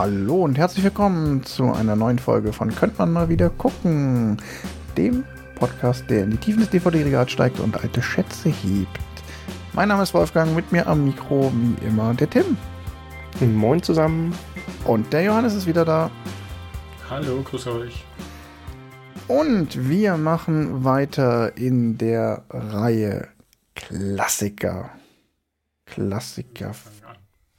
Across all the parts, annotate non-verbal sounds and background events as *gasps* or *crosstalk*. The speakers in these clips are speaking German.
Hallo und herzlich willkommen zu einer neuen Folge von Könnt man mal wieder gucken, dem Podcast, der in die Tiefen des DVD-Regals steigt und alte Schätze hebt. Mein Name ist Wolfgang, mit mir am Mikro wie immer der Tim. Moin zusammen. Und der Johannes ist wieder da. Hallo, grüß euch. Und wir machen weiter in der Reihe Klassiker. Klassiker.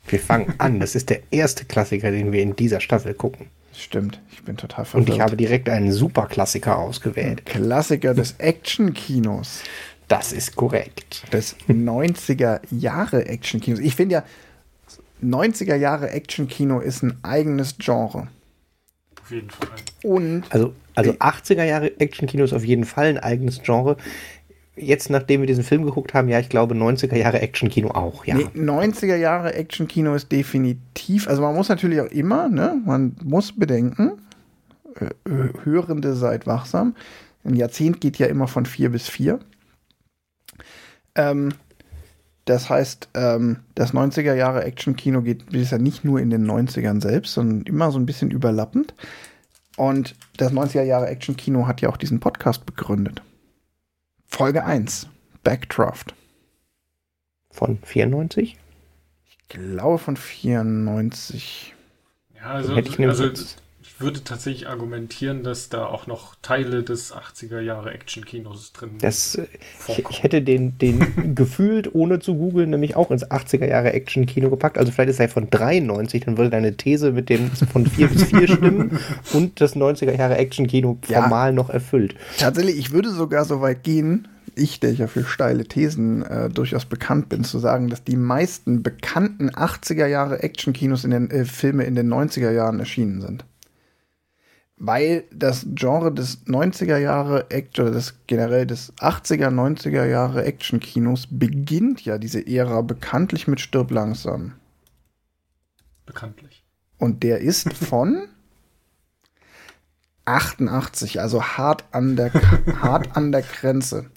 Wir fangen an. Das ist der erste Klassiker, den wir in dieser Staffel gucken. Stimmt, ich bin total verwirrt. Und ich habe direkt einen Superklassiker ausgewählt. Klassiker des Action-Kinos. Das ist korrekt. Des 90er Jahre Action-Kinos. Ich finde ja, 90er Jahre Action-Kino ist ein eigenes Genre. Auf jeden Fall. Und also, also 80er Jahre Action-Kino ist auf jeden Fall ein eigenes Genre jetzt, nachdem wir diesen Film geguckt haben, ja, ich glaube 90er Jahre Action-Kino auch, ja. Nee, 90er Jahre Action-Kino ist definitiv, also man muss natürlich auch immer, ne, man muss bedenken, äh, Hörende seid wachsam. Ein Jahrzehnt geht ja immer von vier bis vier. Ähm, das heißt, ähm, das 90er Jahre Action-Kino geht ist ja nicht nur in den 90ern selbst, sondern immer so ein bisschen überlappend. Und das 90er Jahre Action-Kino hat ja auch diesen Podcast begründet. Folge 1, Backdraft. Von 94? Ich glaube von 94. Ja, also, also ich würde tatsächlich argumentieren, dass da auch noch Teile des 80er Jahre Action-Kinos drin das, äh, ich, ich, hätte den, den *laughs* gefühlt, ohne zu googeln, nämlich auch ins 80er Jahre Action-Kino gepackt. Also vielleicht ist er von 93, dann würde deine These mit dem von 4 bis 4 stimmen *laughs* und das 90er Jahre Action-Kino formal ja, noch erfüllt. Tatsächlich, ich würde sogar so weit gehen, ich, der ja für steile Thesen äh, durchaus bekannt bin, zu sagen, dass die meisten bekannten 80er Jahre Action-Kinos in den äh, Filme in den 90er Jahren erschienen sind. Weil das Genre des 90er Jahre Action oder das generell des 80er, 90er Jahre Action-Kinos beginnt ja diese Ära bekanntlich mit Stirb langsam. Bekanntlich. Und der ist *laughs* von 88, also hart an der, *laughs* hart an der Grenze.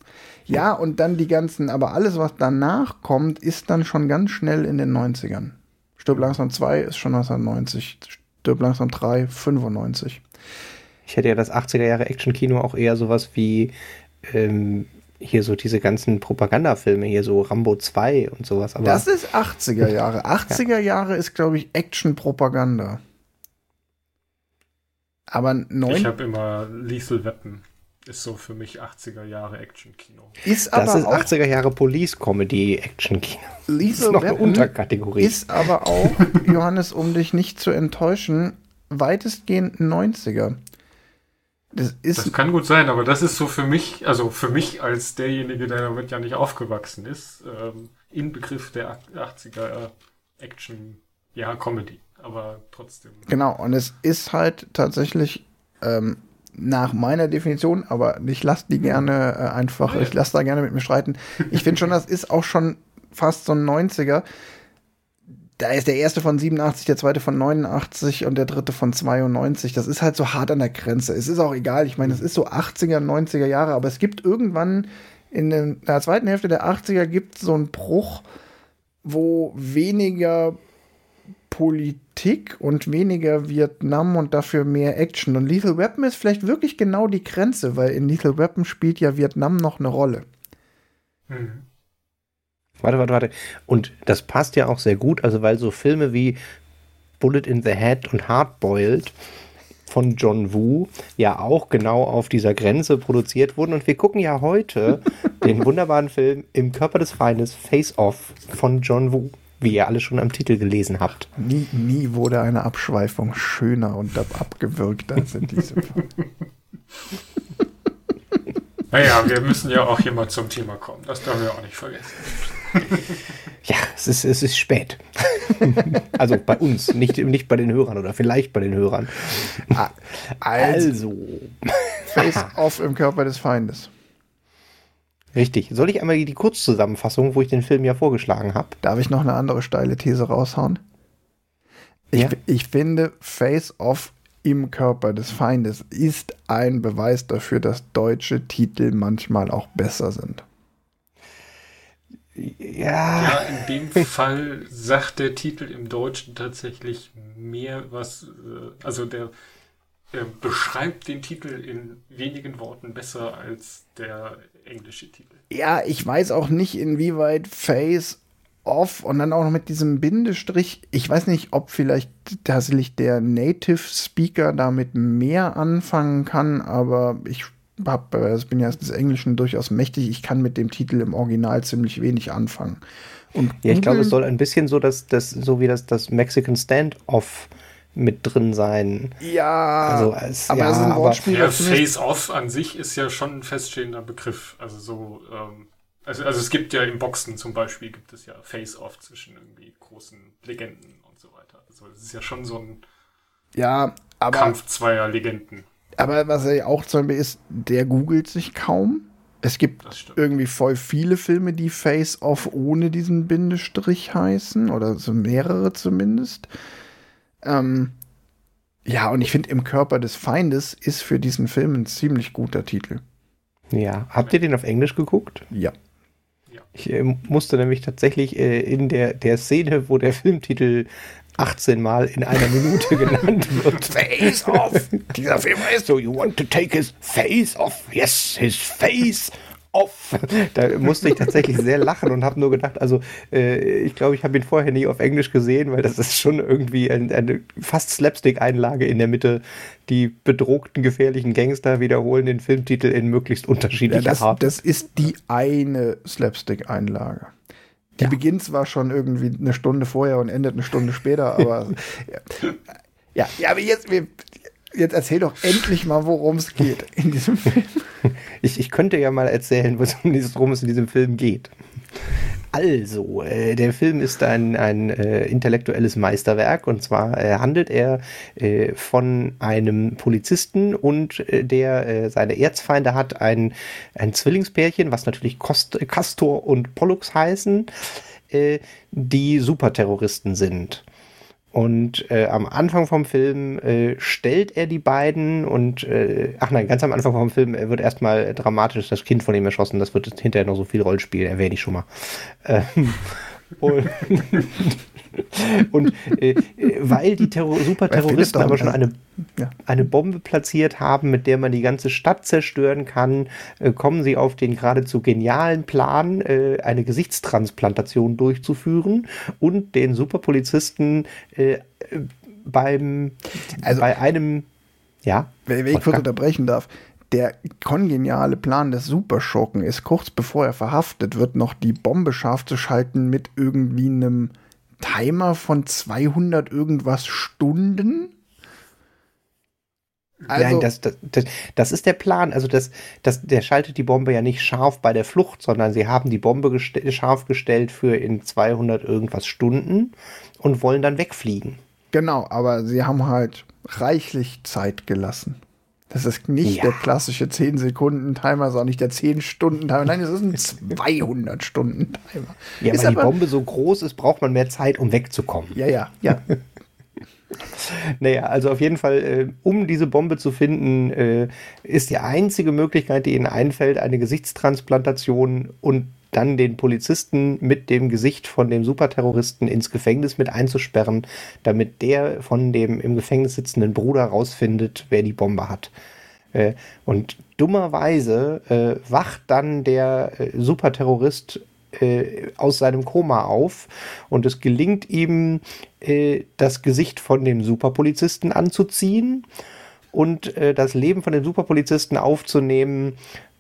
Ja, und dann die ganzen, aber alles, was danach kommt, ist dann schon ganz schnell in den 90ern. Stirb langsam 2 ist schon 1990. Stirb langsam 3, 95. Ich hätte ja das 80er Jahre Action-Kino auch eher sowas wie ähm, hier so diese ganzen Propagandafilme, hier so Rambo 2 und sowas. Aber das ist 80er *laughs* Jahre. 80er Jahre ist, glaube ich, Action-Propaganda. Aber neun Ich habe immer Lethal Weapon ist so für mich 80er Jahre Action-Kino. Ist aber das ist 80er Jahre Police-Comedy-Action-Kino. Das ist noch eine Unterkategorie. Ist aber auch, Johannes, um dich nicht zu enttäuschen, weitestgehend 90er. Das, ist das kann gut sein, aber das ist so für mich, also für mich als derjenige, der damit ja nicht aufgewachsen ist, ähm, Inbegriff der 80er Action, ja, Comedy, aber trotzdem. Genau, und es ist halt tatsächlich ähm, nach meiner Definition, aber ich lasse die gerne äh, einfach, ich lasse da gerne mit mir streiten. Ich finde schon, das ist auch schon fast so ein 90er. Da ist der erste von 87, der zweite von 89 und der dritte von 92. Das ist halt so hart an der Grenze. Es ist auch egal, ich meine, es ist so 80er, 90er Jahre, aber es gibt irgendwann in der zweiten Hälfte der 80er gibt so einen Bruch, wo weniger Politik und weniger Vietnam und dafür mehr Action. Und Lethal Weapon ist vielleicht wirklich genau die Grenze, weil in Lethal Weapon spielt ja Vietnam noch eine Rolle. Mhm. Warte, warte, warte. Und das passt ja auch sehr gut, also weil so Filme wie Bullet in the Head und Hardboiled von John Woo ja auch genau auf dieser Grenze produziert wurden. Und wir gucken ja heute *laughs* den wunderbaren Film Im Körper des Feindes Face Off von John Woo wie ihr alle schon am Titel gelesen habt. Nie, nie wurde eine Abschweifung schöner und abgewirkt als in diesem Fall. *laughs* Naja, wir müssen ja auch hier mal zum Thema kommen. Das dürfen wir auch nicht vergessen. *laughs* Ja, es ist, es ist spät. *laughs* also bei uns, nicht, nicht bei den Hörern oder vielleicht bei den Hörern. Ah, also. Face-off im Körper des Feindes. Richtig. Soll ich einmal die Kurzzusammenfassung, wo ich den Film ja vorgeschlagen habe? Darf ich noch eine andere steile These raushauen? Ich, ja? ich finde, Face Off im Körper des Feindes ist ein Beweis dafür, dass deutsche Titel manchmal auch besser sind. Ja. ja, in dem Fall sagt der Titel im Deutschen tatsächlich mehr was, äh, also der, der beschreibt den Titel in wenigen Worten besser als der englische Titel. Ja, ich weiß auch nicht, inwieweit Face Off und dann auch noch mit diesem Bindestrich. Ich weiß nicht, ob vielleicht tatsächlich der Native Speaker damit mehr anfangen kann, aber ich hab, äh, ich bin ja des Englischen durchaus mächtig. Ich kann mit dem Titel im Original ziemlich wenig anfangen. Und ja, ich glaube, es soll ein bisschen so, dass das, so wie das, das Mexican Standoff mit drin sein. Ja, also als, aber ja, es ist ein Wortspiel. Ja, Face-Off an sich ist ja schon ein feststehender Begriff. Also so, ähm, also, also es gibt ja im Boxen zum Beispiel gibt es ja Face-Off zwischen irgendwie großen Legenden und so weiter. Also es ist ja schon so ein ja, aber, Kampf zweier Legenden. Aber was er auch zum Beispiel ist, der googelt sich kaum. Es gibt irgendwie voll viele Filme, die Face-Off ohne diesen Bindestrich heißen. Oder so mehrere zumindest. Ähm, ja, und ich finde, Im Körper des Feindes ist für diesen Film ein ziemlich guter Titel. Ja. Habt ihr den auf Englisch geguckt? Ja. Ich äh, musste nämlich tatsächlich äh, in der, der Szene, wo der Filmtitel 18 Mal in einer Minute *laughs* genannt wird. Face off! Dieser Film heißt so, you want to take his face off? Yes, his face off. Da musste ich tatsächlich sehr lachen und habe nur gedacht, also äh, ich glaube, ich habe ihn vorher nie auf Englisch gesehen, weil das ist schon irgendwie ein, eine fast Slapstick-Einlage in der Mitte. Die bedrohten, gefährlichen Gangster wiederholen den Filmtitel in möglichst unterschiedlicher ja, das, Art. Das ist die eine Slapstick-Einlage. Die ja. beginnt zwar schon irgendwie eine Stunde vorher und endet eine Stunde später, *laughs* aber ja, ja, aber jetzt, jetzt erzähl doch endlich mal, worum es geht in diesem *laughs* Film. Ich, ich könnte ja mal erzählen, worum es in diesem Film geht. Also, äh, der Film ist ein, ein äh, intellektuelles Meisterwerk und zwar äh, handelt er äh, von einem Polizisten und äh, der äh, seine Erzfeinde hat, ein, ein Zwillingspärchen, was natürlich Kost, Castor und Pollux heißen, die Superterroristen sind. Und äh, am Anfang vom Film äh, stellt er die beiden und, äh, ach nein, ganz am Anfang vom Film wird erstmal dramatisch das Kind von ihm erschossen. Das wird hinterher noch so viel Rollspiel, erwähne ich schon mal. Ähm, und, *laughs* und äh, weil die Terror Superterroristen aber schon eine, ja. eine Bombe platziert haben, mit der man die ganze Stadt zerstören kann, äh, kommen sie auf den geradezu genialen Plan, äh, eine Gesichtstransplantation durchzuführen und den Superpolizisten äh, beim also, bei einem ja. Wenn ich kurz unterbrechen darf, der kongeniale Plan des Superschurken ist, kurz bevor er verhaftet wird, noch die Bombe scharf zu schalten mit irgendwie einem Timer von 200 irgendwas Stunden. Also, Nein, das, das, das, das, ist der Plan. Also das, das, der schaltet die Bombe ja nicht scharf bei der Flucht, sondern sie haben die Bombe gest scharf gestellt für in 200 irgendwas Stunden und wollen dann wegfliegen. Genau, aber sie haben halt reichlich Zeit gelassen. Das ist nicht ja. der klassische 10-Sekunden-Timer, sondern nicht der 10-Stunden-Timer. Nein, es ist ein *laughs* 200-Stunden-Timer. Ja, ist weil die Bombe so groß ist, braucht man mehr Zeit, um wegzukommen. Ja, ja, ja. *laughs* naja, also auf jeden Fall, äh, um diese Bombe zu finden, äh, ist die einzige Möglichkeit, die ihnen einfällt, eine Gesichtstransplantation und dann den Polizisten mit dem Gesicht von dem Superterroristen ins Gefängnis mit einzusperren, damit der von dem im Gefängnis sitzenden Bruder rausfindet, wer die Bombe hat. Äh, und dummerweise äh, wacht dann der äh, Superterrorist äh, aus seinem Koma auf und es gelingt ihm, äh, das Gesicht von dem Superpolizisten anzuziehen und äh, das Leben von dem Superpolizisten aufzunehmen,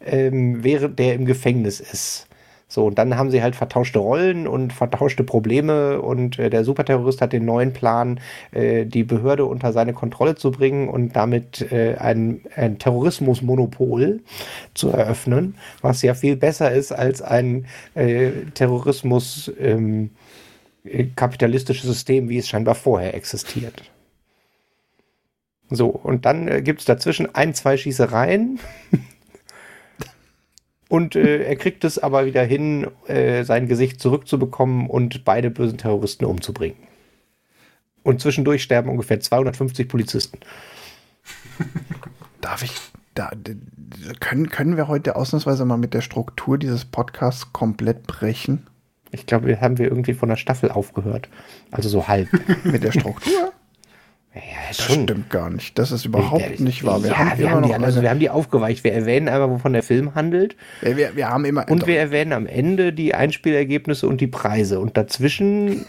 ähm, während der im Gefängnis ist. So, und dann haben sie halt vertauschte Rollen und vertauschte Probleme und äh, der Superterrorist hat den neuen Plan, äh, die Behörde unter seine Kontrolle zu bringen und damit äh, ein, ein Terrorismusmonopol zu eröffnen, was ja viel besser ist als ein äh, Terrorismus ähm, äh, kapitalistisches System, wie es scheinbar vorher existiert. So, und dann äh, gibt es dazwischen ein, zwei Schießereien. *laughs* Und äh, er kriegt es aber wieder hin, äh, sein Gesicht zurückzubekommen und beide bösen Terroristen umzubringen. Und zwischendurch sterben ungefähr 250 Polizisten. Darf ich, da, können, können wir heute ausnahmsweise mal mit der Struktur dieses Podcasts komplett brechen? Ich glaube, wir haben wir irgendwie von der Staffel aufgehört. Also so halb. *laughs* Mit der Struktur? Ja, das schon. stimmt gar nicht. Das ist überhaupt nicht wahr. Wir ja, haben, wir, haben die, also wir haben die aufgeweicht. Wir erwähnen einmal, wovon der Film handelt. Ja, wir, wir haben immer. Und wir erwähnen am Ende die Einspielergebnisse und die Preise. Und dazwischen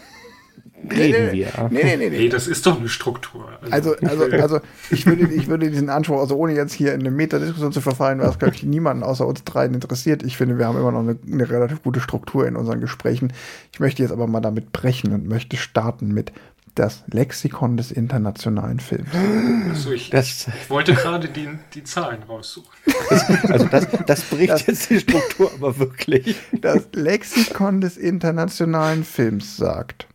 *laughs* reden wir. Nee, nee, nee, nee. das ist doch eine Struktur. Also, also, also, *laughs* also ich, würde, ich würde diesen Anspruch, also ohne jetzt hier in eine Metadiskussion zu verfallen, was, glaube ich, niemanden außer uns dreien interessiert. Ich finde, wir haben immer noch eine, eine relativ gute Struktur in unseren Gesprächen. Ich möchte jetzt aber mal damit brechen und möchte starten mit das Lexikon des internationalen Films. *gasps* Also ich, das, ich wollte gerade die, die Zahlen raussuchen. Das, also das, das bricht das, jetzt die Struktur aber wirklich. Das Lexikon des internationalen Films sagt,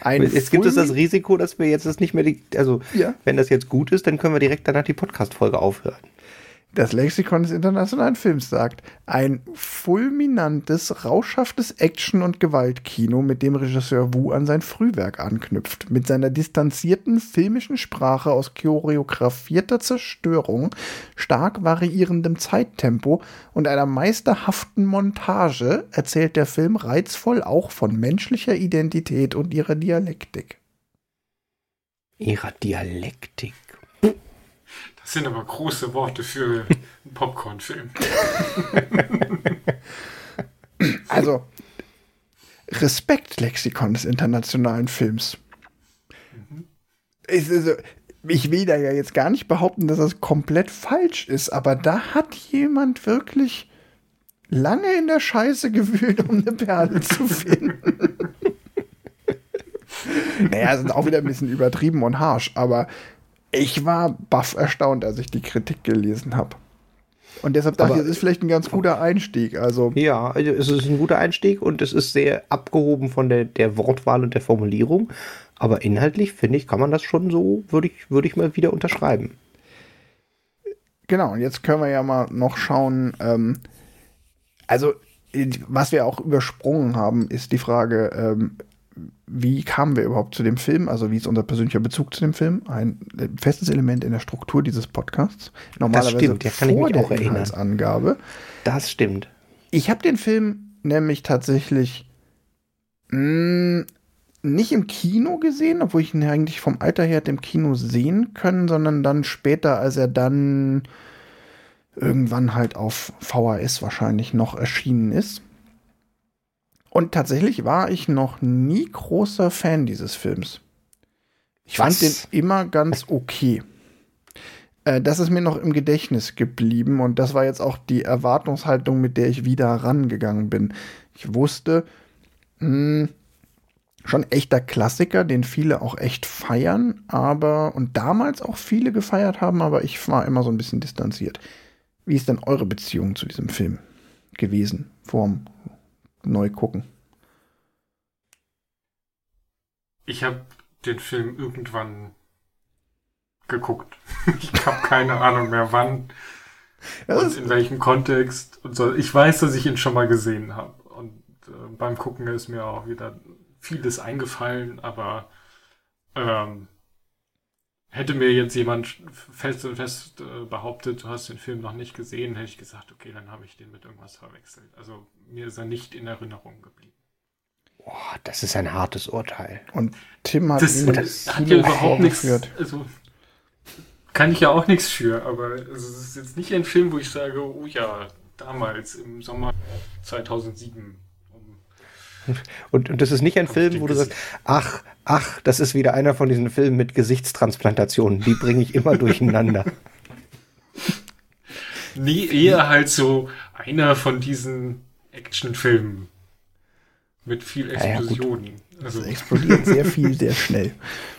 ein jetzt gibt es das Risiko, dass wir jetzt das nicht mehr, die, also ja. wenn das jetzt gut ist, dann können wir direkt danach die Podcast-Folge aufhören. Das Lexikon des internationalen Films sagt, ein fulminantes, rauschhaftes Action- und Gewaltkino, mit dem Regisseur Wu an sein Frühwerk anknüpft. Mit seiner distanzierten filmischen Sprache aus choreografierter Zerstörung, stark variierendem Zeittempo und einer meisterhaften Montage erzählt der Film reizvoll auch von menschlicher Identität und ihrer Dialektik. Ihrer Dialektik. Das sind aber große Worte für einen Popcorn-Film. also, Respekt, Lexikon des internationalen Films. Mhm. Ich, also, ich will da ja jetzt gar nicht behaupten, dass das komplett falsch ist, aber da hat jemand wirklich lange in der Scheiße gewühlt, um eine Perle zu finden. *laughs* naja, sind auch wieder ein bisschen übertrieben und harsh, aber ich war baff erstaunt, als ich die Kritik gelesen habe. Und deshalb dachte ich, es ist vielleicht ein ganz guter Einstieg. Also ja, also es ist ein guter Einstieg und es ist sehr abgehoben von der, der Wortwahl und der Formulierung. Aber inhaltlich, finde ich, kann man das schon so, würde ich, würde ich mal wieder unterschreiben. Genau, und jetzt können wir ja mal noch schauen. Ähm, also, was wir auch übersprungen haben, ist die Frage, ähm, wie kamen wir überhaupt zu dem Film? Also wie ist unser persönlicher Bezug zu dem Film? Ein festes Element in der Struktur dieses Podcasts. Normalerweise das stimmt, ja, kann vor ich mich auch der Inhaltsangabe. Das stimmt. Ich habe den Film nämlich tatsächlich mh, mm, nicht im Kino gesehen, obwohl ich ihn eigentlich vom Alter her im Kino sehen können, sondern dann später, als er dann irgendwann halt auf VHS wahrscheinlich noch erschienen ist. Und tatsächlich war ich noch nie großer Fan dieses Films. Ich Was? fand den immer ganz okay. Äh, das ist mir noch im Gedächtnis geblieben und das war jetzt auch die Erwartungshaltung, mit der ich wieder rangegangen bin. Ich wusste, mh, hm, schon echter Klassiker, den viele auch echt feiern, aber und damals auch viele gefeiert haben, aber ich war immer so ein bisschen distanziert. Wie ist denn eure Beziehung zu diesem Film gewesen vorm neu gucken? Ich habe den Film irgendwann geguckt. *laughs* ich habe keine Ahnung mehr wann und in welchem Kontext und so. Ich weiß, dass ich ihn schon mal gesehen habe und äh, beim Gucken ist mir auch wieder vieles eingefallen, aber ähm, hätte mir jetzt jemand fest und fest äh, behauptet, du hast den Film noch nicht gesehen, hätte ich gesagt, okay, dann habe ich den mit irgendwas verwechselt. Also mir ist er nicht in Erinnerung geblieben. Boah, das ist ein hartes Urteil. Und Tim hat das, das hat ja überhaupt nichts. Also, kann ich ja auch nichts für, aber es ist jetzt nicht ein Film, wo ich sage, oh ja, damals im Sommer 2007. Und, und das ist nicht ein Film, wo du sagst, ach, ach, das ist wieder einer von diesen Filmen mit Gesichtstransplantationen. Die bringe ich immer durcheinander. *laughs* Nee, eher halt so einer von diesen Actionfilmen mit viel Explosionen. Ja, also. Es explodiert sehr viel, sehr schnell. *laughs*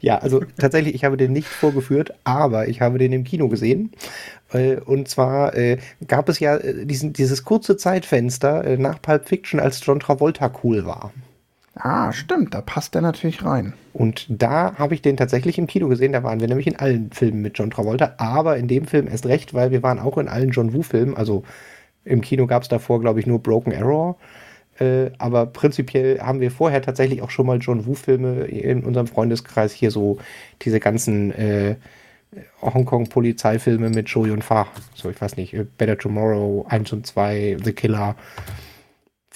Ja, also tatsächlich, ich habe den nicht vorgeführt, aber ich habe den im Kino gesehen. Äh, und zwar äh, gab es ja äh, diesen, dieses kurze Zeitfenster nach Pulp Fiction, als John Travolta cool war. Ah, stimmt, da passt er natürlich rein. Und da habe ich den tatsächlich im Kino gesehen. Da waren wir nämlich in allen Filmen mit John Travolta, aber in dem Film erst recht, weil wir waren auch in allen John Woo-Filmen. Also im Kino gab es davor, glaube ich, nur Broken Arrow. Äh, aber prinzipiell haben wir vorher tatsächlich auch schon mal John Woo-Filme in unserem Freundeskreis hier so diese ganzen äh, Hongkong-Polizeifilme mit Joey und Fa. So, ich weiß nicht, äh, Better Tomorrow, 1 und 2, The Killer.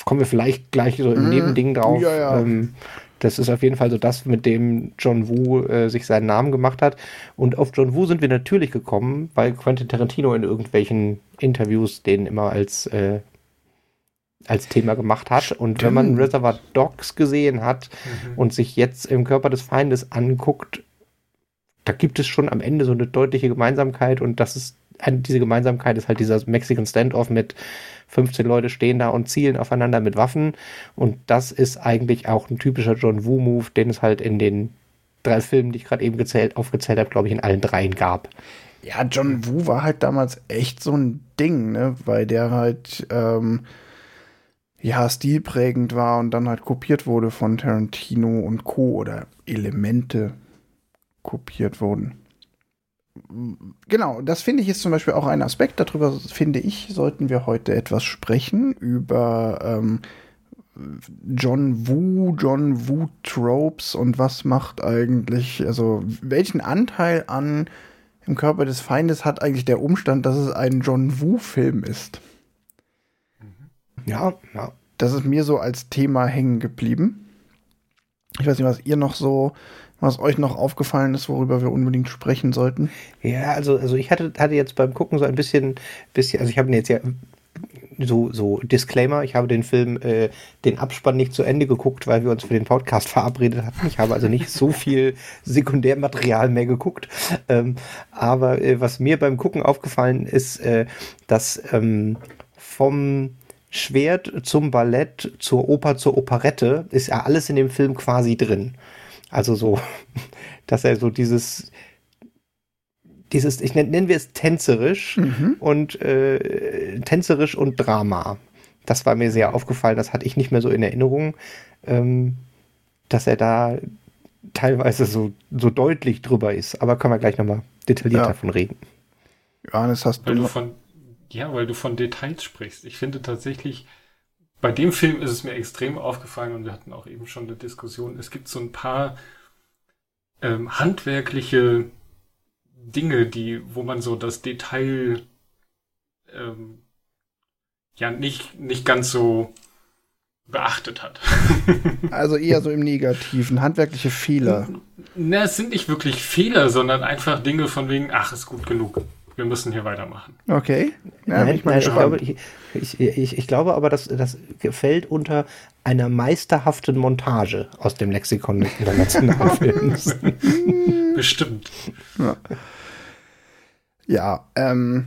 kommen wir vielleicht gleich so im mhm. Nebending drauf. Ja, ja. Ähm, das ist auf jeden Fall so das, mit dem John Woo äh, sich seinen Namen gemacht hat. Und auf John Woo sind wir natürlich gekommen, weil Quentin Tarantino in irgendwelchen Interviews den immer als, äh, als Thema gemacht hat. Stimmt. Und wenn man Reservoir Dogs gesehen hat mhm. und sich jetzt im Körper des Feindes anguckt, da gibt es schon am Ende so eine deutliche Gemeinsamkeit und das ist diese Gemeinsamkeit ist halt dieser Mexican Standoff mit 15 Leute stehen da und zielen aufeinander mit Waffen. Und das ist eigentlich auch ein typischer John Woo-Move, den es halt in den drei Filmen, die ich gerade eben gezählt, aufgezählt habe, glaube ich, in allen dreien gab. Ja, John Woo war halt damals echt so ein Ding, ne? Weil der halt ähm, ja stilprägend war und dann halt kopiert wurde von Tarantino und Co. oder Elemente kopiert wurden genau, das finde ich ist zum Beispiel auch ein Aspekt. Darüber finde ich, sollten wir heute etwas sprechen über ähm, John Woo, John Woo Tropes und was macht eigentlich, also welchen Anteil an im Körper des Feindes hat eigentlich der Umstand, dass es ein John Woo Film ist. Ja, ja. Das ist mir so als Thema hängen geblieben. Ich weiß nicht, was ihr noch so was euch noch aufgefallen ist, worüber wir unbedingt sprechen sollten? Ja, also, also ich hatte, hatte jetzt beim Gucken so ein bisschen, bisschen also ich habe jetzt ja so, so Disclaimer, ich habe den Film, äh, den Abspann nicht zu Ende geguckt, weil wir uns für den Podcast verabredet hatten. Ich habe also nicht so viel Sekundärmaterial mehr geguckt. Ähm, aber äh, was mir beim Gucken aufgefallen ist, äh, dass ähm, vom Schwert zum Ballett, zur Oper, zur Operette ist ja alles in dem Film quasi drin. Also so, *laughs* dass er so dieses, dieses, ich nenne, nennen wir es tänzerisch mhm. und äh, tänzerisch und Drama. Das war mir sehr aufgefallen, das hatte ich nicht mehr so in Erinnerung, ähm, dass er da teilweise so, so deutlich drüber ist. Aber können wir gleich nochmal detailliert ja. davon reden. Johannes, hast weil du, du von, ja, weil du von Details sprichst. Ich finde tatsächlich, bei dem Film ist es mir extrem aufgefallen und wir hatten auch eben schon eine Diskussion. Es gibt so ein paar ähm, handwerkliche Dinge, die, wo man so das Detail ähm, ja nicht, nicht ganz so beachtet hat. *laughs* also eher so im Negativen, handwerkliche Fehler. Na, es sind nicht wirklich Fehler, sondern einfach Dinge von wegen, ach, ist gut genug wir müssen hier weitermachen. Okay. Ja, nein, ich, nein, ich, glaube, ich, ich, ich, glaube aber, dass das fällt unter einer meisterhaften Montage aus dem Lexikon des internationalen Films. Bestimmt. Ja, ja ähm,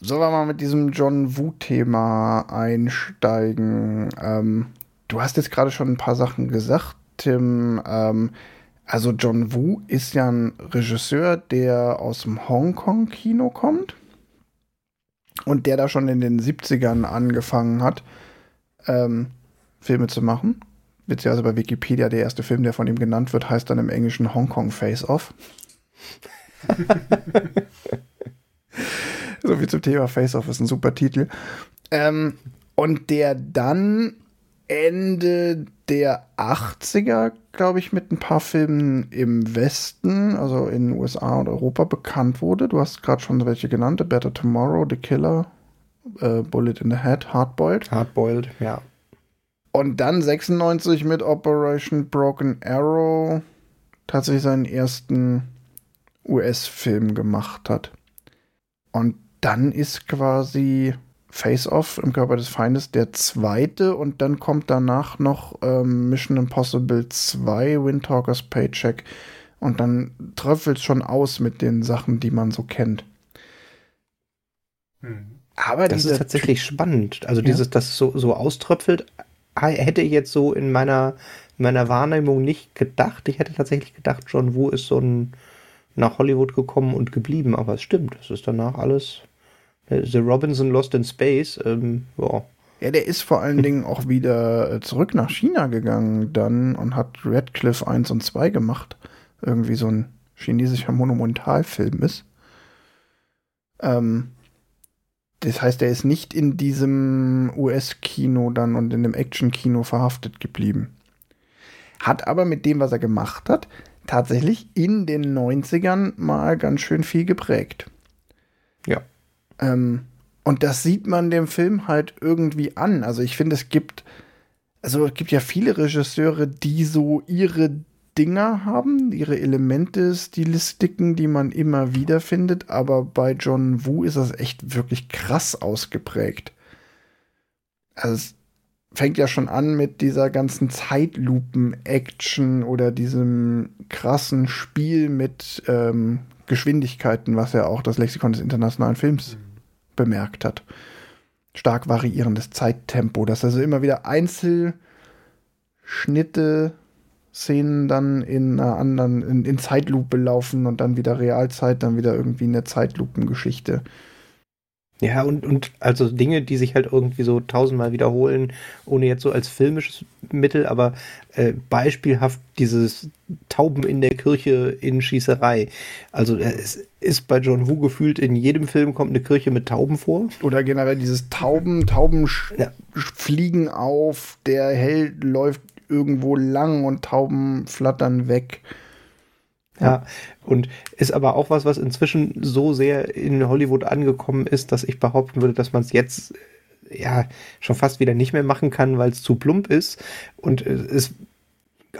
sollen wir mal mit diesem John Woo-Thema einsteigen? Ähm, du hast jetzt gerade schon ein paar Sachen gesagt, Tim. Ähm, also John Woo ist ja ein Regisseur, der aus dem Hongkong-Kino kommt und der da schon in den 70ern angefangen hat, ähm, Filme zu machen. Beziehungsweise bei Wikipedia, der erste Film, der von ihm genannt wird, heißt dann im Englischen Hongkong Face Off. *laughs* so viel zum Thema Face Off ist ein super Titel. Ähm, und der dann Ende der 80er, glaube ich, mit ein paar Filmen im Westen, also in USA und Europa bekannt wurde. Du hast gerade schon welche genannt: The Better Tomorrow, The Killer, uh, Bullet in the Head, Hardboiled. Hardboiled, ja. Und dann 96 mit Operation Broken Arrow tatsächlich seinen ersten US-Film gemacht hat. Und dann ist quasi Face-Off im Körper des Feindes der zweite und dann kommt danach noch ähm, Mission Impossible 2, Windtalkers Paycheck und dann tröpfelt es schon aus mit den Sachen, die man so kennt. Hm. Aber das ist tatsächlich spannend. Also ja. dieses, das so, so auströpfelt, hätte ich jetzt so in meiner, meiner Wahrnehmung nicht gedacht. Ich hätte tatsächlich gedacht, John Woo ist so ein nach Hollywood gekommen und geblieben, aber es stimmt. Es ist danach alles The Robinson Lost in Space, ähm, ja. Ja, der ist vor allen Dingen auch wieder äh, zurück nach China gegangen dann und hat Radcliffe 1 und 2 gemacht. Irgendwie so ein chinesischer Monumentalfilm ist. Ähm, das heißt, er ist nicht in diesem US-Kino dann und in dem Action-Kino verhaftet geblieben. Hat aber mit dem, was er gemacht hat, tatsächlich in den 90ern mal ganz schön viel geprägt. Ähm, Und das sieht man dem Film halt irgendwie an. Also ich finde, es gibt, also es gibt ja viele Regisseure, die so ihre Dinger haben, ihre Elemente, Stilistiken, die man immer wieder findet, aber bei John Woo ist das echt wirklich krass ausgeprägt. Also es fängt ja schon an mit dieser ganzen Zeitlupen-Action oder diesem krassen Spiel mit ähm, Geschwindigkeiten, was ja auch das Lexikon des internationalen Films. Bemerkt hat. Stark variierendes Zeittempo, dass also immer wieder Einzelschnitte Szenen dann in einer anderen, in, in, Zeitlupe laufen und dann wieder Realzeit, dann wieder irgendwie eine Zeitlupengeschichte. Ja, und, und also Dinge, die sich halt irgendwie so tausendmal wiederholen, ohne jetzt so als filmisches Mittel, aber äh, beispielhaft dieses Tauben in der Kirche in Schießerei. Also äh, es ist bei John Woo gefühlt, in jedem Film kommt eine Kirche mit Tauben vor. Oder generell dieses Tauben, Tauben ja. fliegen auf, der Held läuft irgendwo lang und Tauben flattern weg. Ja, und ist aber auch was, was inzwischen so sehr in Hollywood angekommen ist, dass ich behaupten würde, dass man es jetzt ja schon fast wieder nicht mehr machen kann, weil es zu plump ist. Und es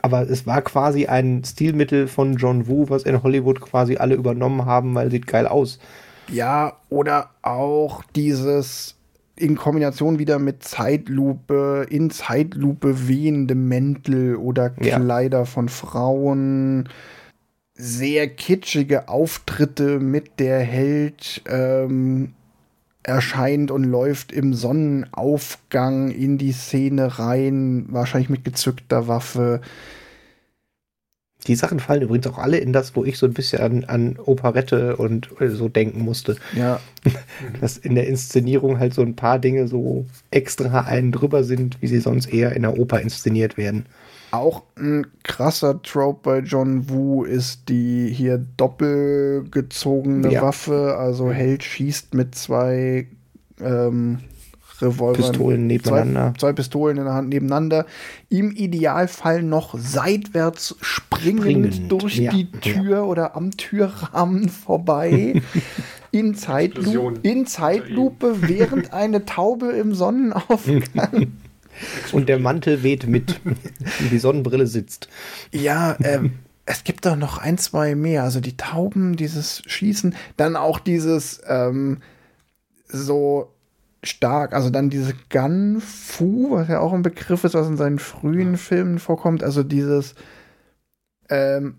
aber es war quasi ein Stilmittel von John Woo, was in Hollywood quasi alle übernommen haben, weil sieht geil aus. Ja, oder auch dieses in Kombination wieder mit Zeitlupe, in Zeitlupe wehende Mäntel oder Kleider ja. von Frauen, sehr kitschige Auftritte mit der Held ähm, erscheint und läuft im Sonnenaufgang in die Szene rein, wahrscheinlich mit gezückter Waffe. Die Sachen fallen übrigens auch alle in das, wo ich so ein bisschen an, an Operette und so denken musste. Ja. *laughs* Dass in der Inszenierung halt so ein paar Dinge so extra einen drüber sind, wie sie sonst eher in der Oper inszeniert werden. Auch ein krasser Trope bei John Woo ist die hier doppelgezogene ja. Waffe. Also Held schießt mit zwei ähm, Revolver. Pistolen nebeneinander. Zwei, zwei, Pistolen in der Hand nebeneinander. Im Idealfall noch seitwärts springend, springend. durch ja. die Tür ja. oder am Türrahmen *laughs* vorbei. *laughs* in, Zeitlupe, in Zeitlupe, während eine Taube im Sonnenaufgang. *laughs* Und der Mantel weht mit. *laughs* die Sonnenbrille sitzt. Ja, ähm, es gibt doch noch ein, zwei mehr. Also die Tauben, dieses Schießen, dann auch dieses ähm, so stark. Also dann diese Gun-Fu, was ja auch ein Begriff ist, was in seinen frühen Filmen vorkommt. Also dieses ähm,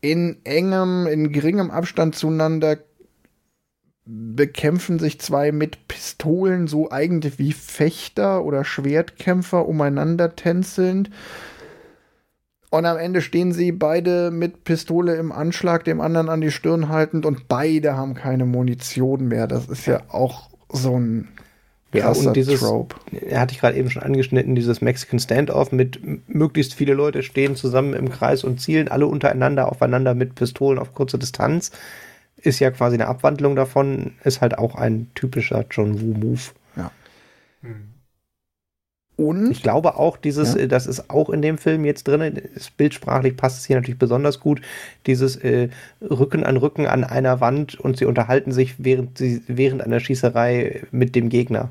in engem, in geringem Abstand zueinander bekämpfen sich zwei mit Pistolen so eigentlich wie Fechter oder Schwertkämpfer umeinander tänzelnd. Und am Ende stehen sie beide mit Pistole im Anschlag, dem anderen an die Stirn haltend und beide haben keine Munition mehr. Das ist ja auch so ein ja, und dieses, Trope. Er hatte ich gerade eben schon angeschnitten, dieses Mexican Standoff mit möglichst viele Leute stehen zusammen im Kreis und zielen alle untereinander aufeinander mit Pistolen auf kurze Distanz. Ist ja quasi eine Abwandlung davon, ist halt auch ein typischer John Woo-Move. Ja. Hm. Und ich glaube auch, dieses, ja. Das ist auch in dem Film jetzt drin, ist bildsprachlich passt es hier natürlich besonders gut, dieses äh, Rücken an Rücken an einer Wand und sie unterhalten sich während, sie, während einer Schießerei mit dem Gegner.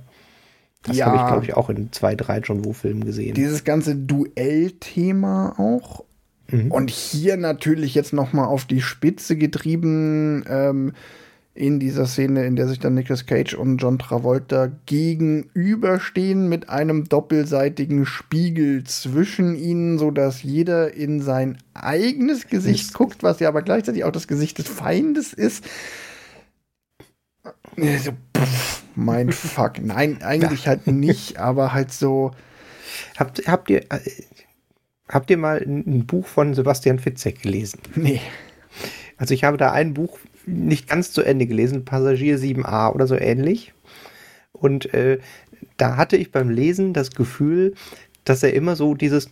Das ja. habe ich, glaube ich, auch in zwei, drei John Woo-Filmen gesehen. Dieses ganze Duell-Thema auch. Mhm. Und hier natürlich jetzt noch mal auf die Spitze getrieben. Ähm, in dieser Szene, in der sich dann Nicolas Cage und John Travolta gegenüberstehen mit einem doppelseitigen Spiegel zwischen ihnen, so dass jeder in sein eigenes Gesicht guckt, was ja aber gleichzeitig auch das Gesicht des Feindes ist. So, pff, mein *laughs* Fuck. Nein, eigentlich halt nicht, aber halt so. Habt, habt ihr äh, habt ihr mal ein Buch von Sebastian Fitzek gelesen? Nee. Also ich habe da ein Buch nicht ganz zu Ende gelesen, Passagier 7a oder so ähnlich. Und äh, da hatte ich beim Lesen das Gefühl, dass er immer so dieses,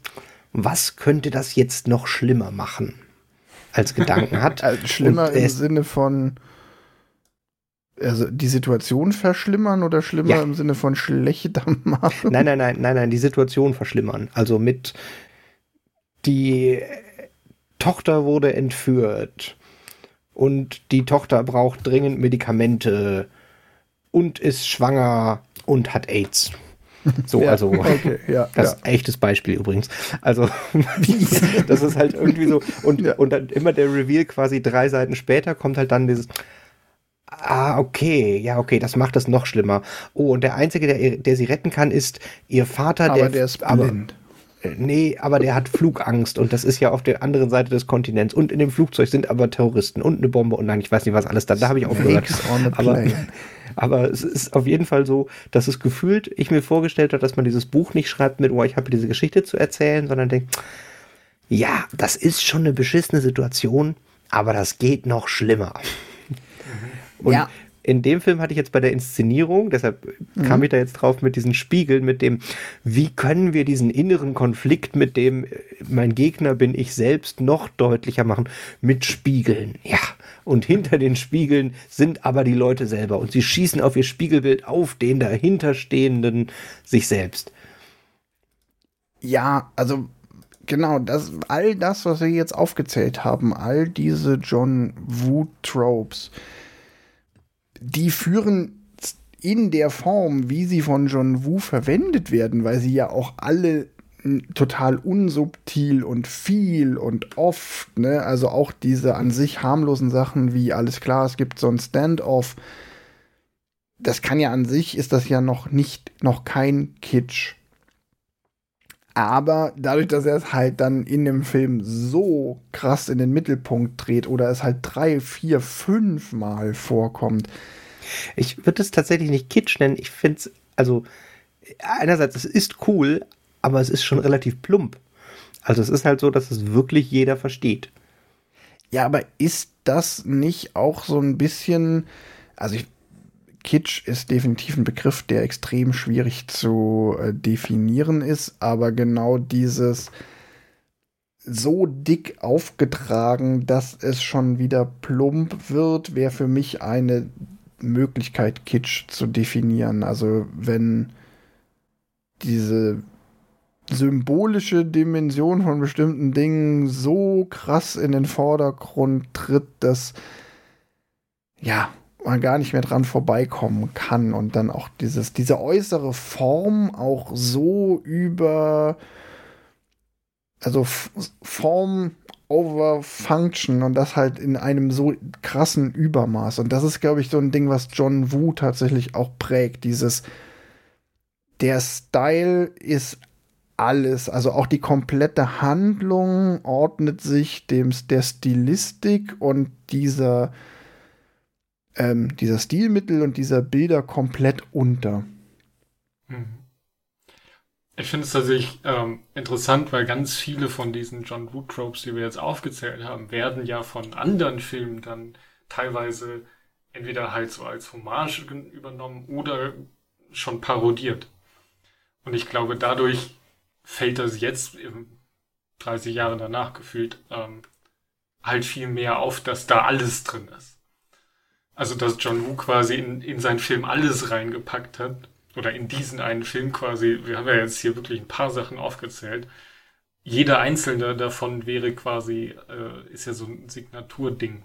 was könnte das jetzt noch schlimmer machen, als Gedanken hat. *laughs* also schlimmer im Sinne von, also die Situation verschlimmern oder schlimmer ja. im Sinne von schlechter *laughs* machen? Nein, nein, nein, nein, nein, die Situation verschlimmern. Also mit die Tochter wurde entführt und die Tochter braucht dringend Medikamente und ist schwanger und hat AIDS. *laughs* So, ja, also okay, ja, das ist ja. echtes Beispiel übrigens. Also *laughs* das ist halt irgendwie so und ja. und dann immer der Reveal quasi drei Seiten später kommt halt dann dieses Ah, okay, ja, okay, das macht es noch schlimmer. Oh, und der Einzige, der, der sie retten kann, ist ihr Vater, aber der, der ist blind. Aber, nee, aber der hat Flugangst und das ist ja auf der anderen Seite des Kontinents und in dem Flugzeug sind aber Terroristen und eine Bombe und nein, ich weiß nicht, was alles da, da habe ich aufgehört. Aber, *laughs* aber es ist auf jeden Fall so, dass es gefühlt, ich mir vorgestellt habe, dass man dieses Buch nicht schreibt mit, oh, ich habe diese Geschichte zu erzählen, sondern denkt, ja, das ist schon eine beschissene Situation, aber das geht noch schlimmer. *laughs* Und ja. In dem Film hatte ich jetzt bei der Inszenierung, deshalb mhm. kam ich da jetzt drauf mit diesen Spiegeln, mit dem, wie können wir diesen inneren Konflikt mit dem, äh, mein Gegner bin ich selbst, noch deutlicher machen, mit Spiegeln. Ja. Und hinter den Spiegeln sind aber die Leute selber und sie schießen auf ihr Spiegelbild auf den dahinterstehenden sich selbst. Ja, also genau, das, all das, was wir jetzt aufgezählt haben, all diese John Woo Tropes, die führen in der Form, wie sie von John Woo verwendet werden, weil sie ja auch alle total unsubtil und viel und oft, ne, also auch diese an sich harmlosen Sachen wie alles klar, es gibt so ein Standoff. Das kann ja an sich ist das ja noch nicht noch kein Kitsch. Aber dadurch, dass er es halt dann in dem Film so krass in den Mittelpunkt dreht oder es halt drei, vier, fünf Mal vorkommt. Ich würde es tatsächlich nicht Kitsch nennen. Ich finde es, also einerseits, es ist cool, aber es ist schon relativ plump. Also es ist halt so, dass es wirklich jeder versteht. Ja, aber ist das nicht auch so ein bisschen, also ich, Kitsch ist definitiv ein Begriff, der extrem schwierig zu äh, definieren ist, aber genau dieses so dick aufgetragen, dass es schon wieder plump wird, wäre für mich eine Möglichkeit, Kitsch zu definieren. Also wenn diese symbolische Dimension von bestimmten Dingen so krass in den Vordergrund tritt, dass ja, man gar nicht mehr dran vorbeikommen kann und dann auch dieses, diese äußere Form auch so über, also Form over Function und das halt in einem so krassen Übermaß. Und das ist, glaube ich, so ein Ding, was John Woo tatsächlich auch prägt. Dieses, der Style ist alles, also auch die komplette Handlung ordnet sich dem der Stilistik und dieser ähm, dieser Stilmittel und dieser Bilder komplett unter. Mhm. Ich finde es tatsächlich ähm, interessant, weil ganz viele von diesen John Woo Tropes, die wir jetzt aufgezählt haben, werden ja von anderen Filmen dann teilweise entweder halt so als Hommage übernommen oder schon parodiert. Und ich glaube, dadurch fällt das jetzt, 30 Jahre danach gefühlt, ähm, halt viel mehr auf, dass da alles drin ist. Also, dass John Woo quasi in, in seinen Film alles reingepackt hat. Oder in diesen einen Film quasi. Wir haben ja jetzt hier wirklich ein paar Sachen aufgezählt. Jeder einzelne davon wäre quasi, äh, ist ja so ein Signaturding.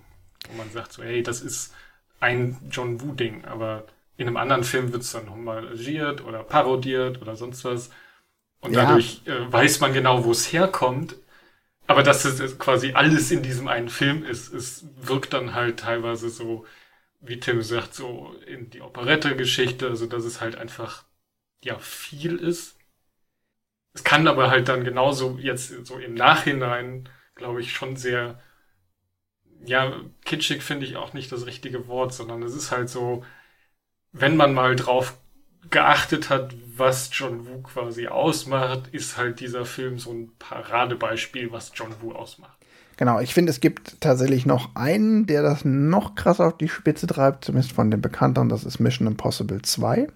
Wo man sagt so, hey, das ist ein John Woo-Ding. Aber in einem anderen Film wird es dann homologiert oder parodiert oder sonst was. Und ja. dadurch äh, weiß man genau, wo es herkommt. Aber dass es quasi alles in diesem einen Film ist, es wirkt dann halt teilweise so, wie Tim sagt, so in die Operette-Geschichte, also dass es halt einfach ja viel ist. Es kann aber halt dann genauso jetzt so im Nachhinein, glaube ich, schon sehr, ja, kitschig finde ich auch nicht das richtige Wort, sondern es ist halt so, wenn man mal drauf geachtet hat, was John Woo quasi ausmacht, ist halt dieser Film so ein Paradebeispiel, was John Woo ausmacht. Genau, ich finde, es gibt tatsächlich noch einen, der das noch krasser auf die Spitze treibt, zumindest von den Bekannteren, das ist Mission Impossible 2.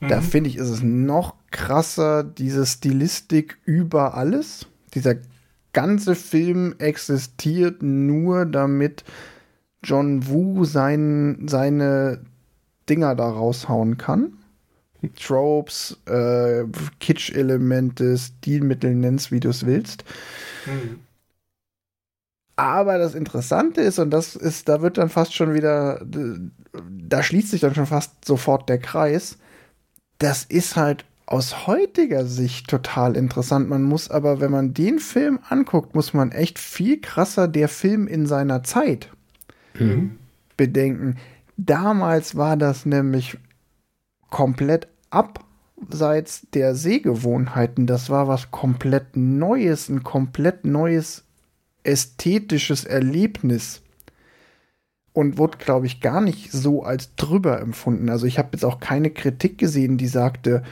Mhm. Da finde ich, ist es noch krasser, diese Stilistik über alles. Dieser ganze Film existiert nur, damit John Woo sein, seine Dinger da raushauen kann. Tropes, äh, Kitsch-Elemente, Stilmittel nennst, wie du es willst. Mhm. Aber das Interessante ist, und das ist, da wird dann fast schon wieder da schließt sich dann schon fast sofort der Kreis. Das ist halt aus heutiger Sicht total interessant. Man muss aber, wenn man den Film anguckt, muss man echt viel krasser der Film in seiner Zeit mhm. bedenken. Damals war das nämlich komplett abseits der Sehgewohnheiten. Das war was komplett Neues, ein komplett neues ästhetisches Erlebnis und wurde, glaube ich, gar nicht so als drüber empfunden. Also ich habe jetzt auch keine Kritik gesehen, die sagte,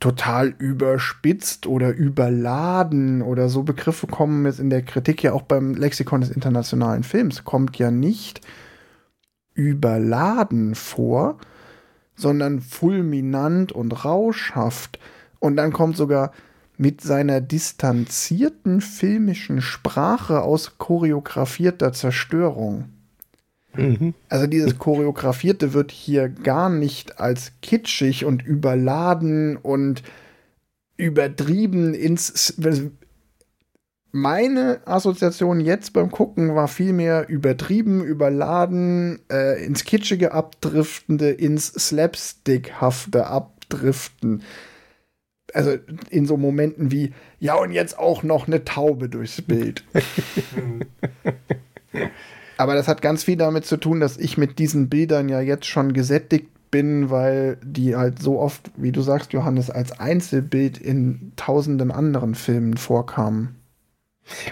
total überspitzt oder überladen oder so Begriffe kommen jetzt in der Kritik ja auch beim Lexikon des internationalen Films, kommt ja nicht überladen vor, sondern fulminant und rauschhaft. Und dann kommt sogar mit seiner distanzierten filmischen Sprache aus choreografierter Zerstörung. Mhm. Also dieses *laughs* Choreografierte wird hier gar nicht als kitschig und überladen und übertrieben ins. Meine Assoziation jetzt beim Gucken war vielmehr übertrieben, überladen, äh, ins Kitschige abdriftende, ins Slapstickhafte abdriften. Also in so Momenten wie, ja, und jetzt auch noch eine Taube durchs Bild. *laughs* Aber das hat ganz viel damit zu tun, dass ich mit diesen Bildern ja jetzt schon gesättigt bin, weil die halt so oft, wie du sagst, Johannes, als Einzelbild in tausenden anderen Filmen vorkamen.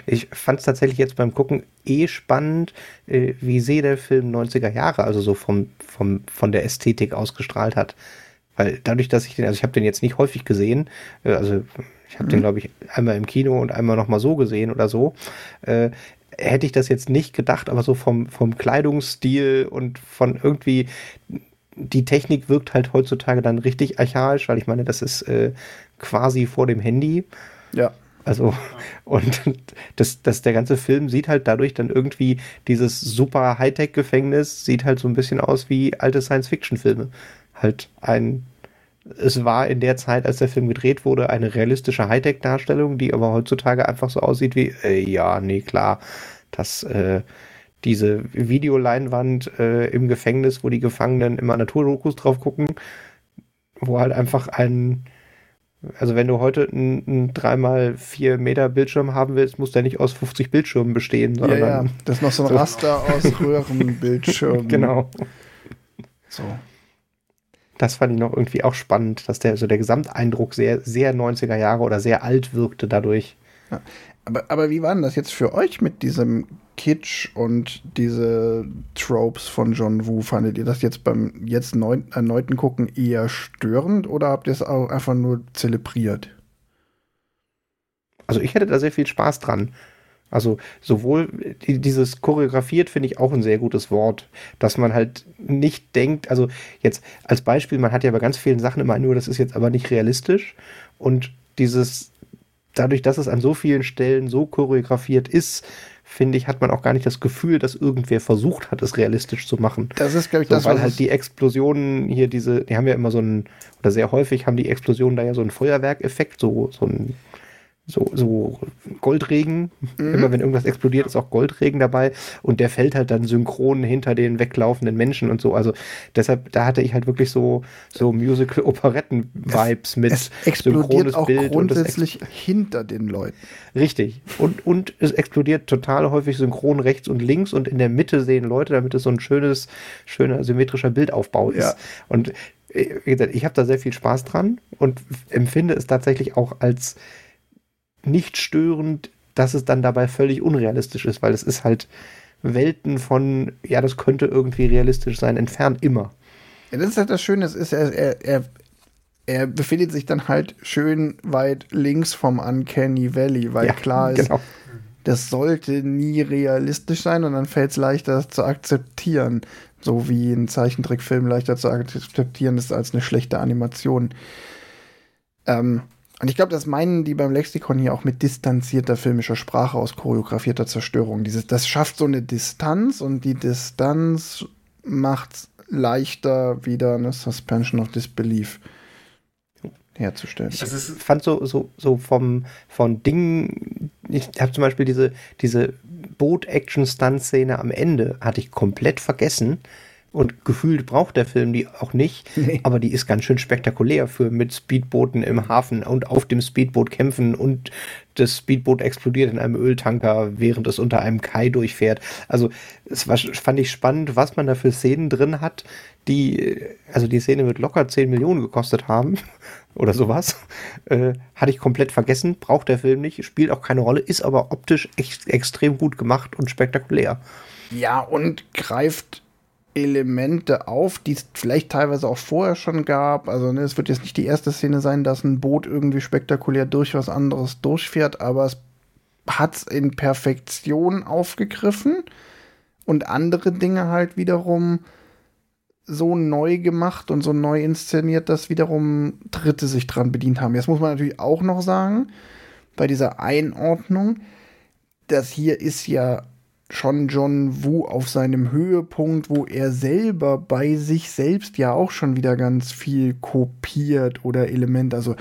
Ich fand es tatsächlich jetzt beim Gucken eh spannend, äh, wie sehr der Film 90er Jahre, also so vom, vom, von der Ästhetik ausgestrahlt hat. Weil dadurch, dass ich den, also ich habe den jetzt nicht häufig gesehen, äh, also ich habe mhm. den, glaube ich, einmal im Kino und einmal nochmal so gesehen oder so. Äh, hätte ich das jetzt nicht gedacht, aber so vom, vom Kleidungsstil und von irgendwie, die Technik wirkt halt heutzutage dann richtig archaisch, weil ich meine, das ist äh, quasi vor dem Handy. Ja. Also, und das, das, der ganze Film sieht halt dadurch dann irgendwie dieses super Hightech-Gefängnis, sieht halt so ein bisschen aus wie alte Science-Fiction-Filme. Halt ein, es war in der Zeit, als der Film gedreht wurde, eine realistische Hightech-Darstellung, die aber heutzutage einfach so aussieht wie, äh, ja, nee, klar, dass äh, diese Videoleinwand äh, im Gefängnis, wo die Gefangenen immer Naturdokus drauf gucken, wo halt einfach ein, also wenn du heute einen 3x4 Meter Bildschirm haben willst, muss der nicht aus 50 Bildschirmen bestehen, sondern. Ja, ja. das ist noch so ein *laughs* so Raster aus Röhrenbildschirmen. *laughs* genau. So. Das fand ich noch irgendwie auch spannend, dass der so der Gesamteindruck sehr, sehr 90er Jahre oder sehr alt wirkte dadurch. Ja. Aber, aber wie war denn das jetzt für euch mit diesem Kitsch und diese Tropes von John Woo? Fandet ihr das jetzt beim jetzt neun, erneuten Gucken eher störend oder habt ihr es auch einfach nur zelebriert? Also ich hätte da sehr viel Spaß dran. Also sowohl dieses choreografiert finde ich auch ein sehr gutes Wort, dass man halt nicht denkt, also jetzt als Beispiel, man hat ja bei ganz vielen Sachen immer nur, das ist jetzt aber nicht realistisch und dieses dadurch, dass es an so vielen Stellen so choreografiert ist, finde ich, hat man auch gar nicht das Gefühl, dass irgendwer versucht hat, es realistisch zu machen. Das ist, glaube ich, so, das, Weil halt die Explosionen hier diese, die haben ja immer so einen, oder sehr häufig haben die Explosionen da ja so einen Feuerwerkeffekt, so, so ein so, so Goldregen. Mhm. Immer wenn irgendwas explodiert, ist auch Goldregen dabei. Und der fällt halt dann synchron hinter den weglaufenden Menschen und so. Also deshalb, da hatte ich halt wirklich so, so Musical-Operetten-Vibes mit es explodiert auch Bild grundsätzlich hinter den Leuten. Richtig. Und, und es explodiert total häufig synchron rechts und links und in der Mitte sehen Leute, damit es so ein schönes, schöner symmetrischer Bildaufbau ist. Ja. Und äh, wie gesagt, ich habe da sehr viel Spaß dran und empfinde es tatsächlich auch als nicht störend, dass es dann dabei völlig unrealistisch ist, weil es ist halt Welten von, ja, das könnte irgendwie realistisch sein, entfernt immer. Ja, das ist halt das Schöne, es ist, er, er, er, er befindet sich dann halt schön weit links vom Uncanny Valley, weil ja, klar ist, genau. das sollte nie realistisch sein und dann fällt es leichter zu akzeptieren. So wie ein Zeichentrickfilm leichter zu akzeptieren ist als eine schlechte Animation. Ähm, und ich glaube, das meinen die beim Lexikon hier auch mit distanzierter filmischer Sprache aus choreografierter Zerstörung. Dieses, das schafft so eine Distanz und die Distanz macht leichter, wieder eine Suspension of Disbelief herzustellen. Ich fand so, so, so vom, von Dingen, ich habe zum Beispiel diese, diese Boot-Action-Stunt-Szene am Ende, hatte ich komplett vergessen Und gefühlt braucht der Film die auch nicht, *laughs* nee. aber die ist ganz schön spektakulär für mit Speedbooten im Hafen und auf dem Speedboot kämpfen und das Speedboot explodiert in einem Öltanker, während es unter einem Kai durchfährt. Also es war, fand ich spannend, was man da für Szenen drin hat, die, also die Szene wird locker 10 Millionen gekostet haben *laughs* oder sowas. Äh, hatte ich komplett vergessen, braucht der Film nicht, spielt auch keine Rolle, ist aber optisch echt extrem gut gemacht und spektakulär. Ja, und greift Elemente auf, die es vielleicht teilweise auch vorher schon gab. Also ne, es wird jetzt nicht die erste Szene sein, dass ein Boot irgendwie spektakulär durch was anderes durchfährt, aber es hat es in Perfektion aufgegriffen und andere Dinge halt wiederum so neu gemacht und so neu inszeniert, dass wiederum Dritte sich dran bedient haben. Jetzt muss man natürlich auch noch sagen, bei dieser Einordnung, das hier ist ja schon John Wu auf seinem Höhepunkt, wo er selber bei sich selbst ja auch schon wieder ganz viel kopiert oder Element. Also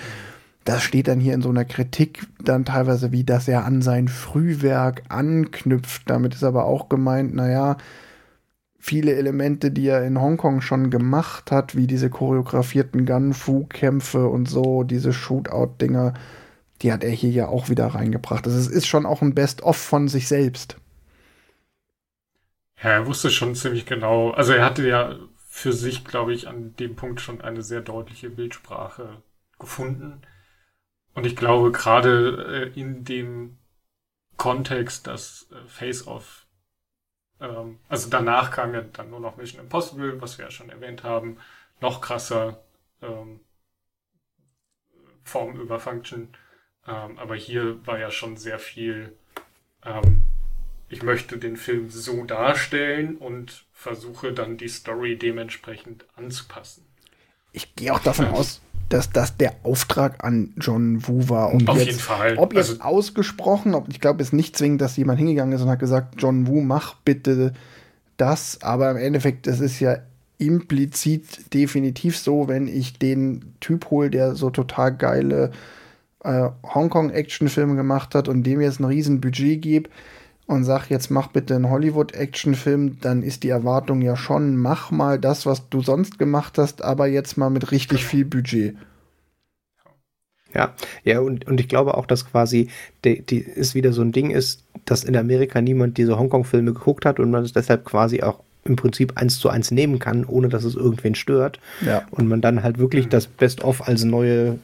das steht dann hier in so einer Kritik dann teilweise wie, dass er an sein Frühwerk anknüpft. Damit ist aber auch gemeint, naja, viele Elemente, die er in Hongkong schon gemacht hat, wie diese choreografierten Gun-Fu-Kämpfe und so, diese Shootout-Dinger, die hat er hier ja auch wieder reingebracht. Also es ist schon auch ein Best-of von sich selbst. Ja, er wusste schon ziemlich genau. Also er hatte ja für sich, glaube ich, an dem Punkt schon eine sehr deutliche Bildsprache gefunden. Und ich glaube, gerade äh, in dem Kontext, dass äh, Face-Off, ähm, also danach kam ja dann nur noch Mission Impossible, was wir ja schon erwähnt haben, noch krasser ähm, Form über Function. Ähm, aber hier war ja schon sehr viel ähm, ich möchte den Film so darstellen und versuche dann die Story dementsprechend anzupassen. Ich gehe auch davon aus, dass das der Auftrag an John Woo war. Und Auf jetzt, jeden Fall. Ob jetzt also, ausgesprochen, ob, ich glaube, es ist nicht zwingend, dass jemand hingegangen ist und hat gesagt, John Woo, mach bitte das. Aber im Endeffekt, das ist ja implizit definitiv so, wenn ich den Typ hole, der so total geile äh, Hongkong-Actionfilme gemacht hat und dem jetzt ein riesen Budget gebe, und sag jetzt mach bitte einen Hollywood-Actionfilm, dann ist die Erwartung ja schon, mach mal das, was du sonst gemacht hast, aber jetzt mal mit richtig viel Budget. Ja, ja, und, und ich glaube auch, dass quasi die, die ist wieder so ein Ding ist, dass in Amerika niemand diese Hongkong-Filme geguckt hat und man es deshalb quasi auch im Prinzip eins zu eins nehmen kann, ohne dass es irgendwen stört. Ja. Und man dann halt wirklich das Best-of als neue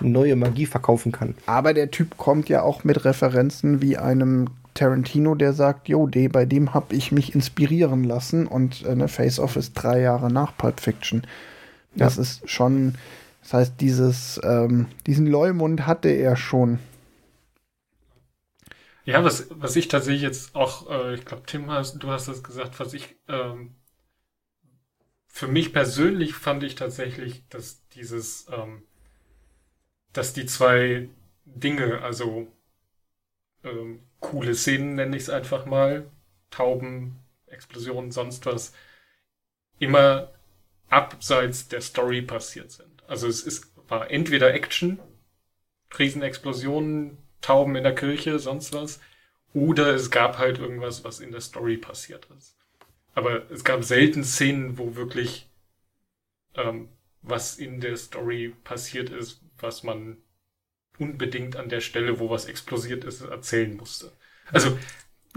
neue Magie verkaufen kann. Aber der Typ kommt ja auch mit Referenzen wie einem Tarantino, der sagt, jo, de, bei dem habe ich mich inspirieren lassen und äh, ne, Face Off ist drei Jahre nach Pulp Fiction. Das ja. ist schon, das heißt, dieses, ähm, diesen Leumund hatte er schon. Ja, was, was ich tatsächlich jetzt auch, äh, ich glaube, Tim, hast, du hast das gesagt, was ich ähm, für mich persönlich fand ich tatsächlich, dass dieses, ähm, dass die zwei Dinge, also ähm, coole Szenen, nenne ich es einfach mal, Tauben, Explosionen, sonst was, immer abseits der Story passiert sind. Also es ist, war entweder Action, Riesenexplosionen, Tauben in der Kirche, sonst was, oder es gab halt irgendwas, was in der Story passiert ist. Aber es gab selten Szenen, wo wirklich ähm, was in der Story passiert ist, was man unbedingt an der Stelle, wo was explosiert ist, erzählen musste. Also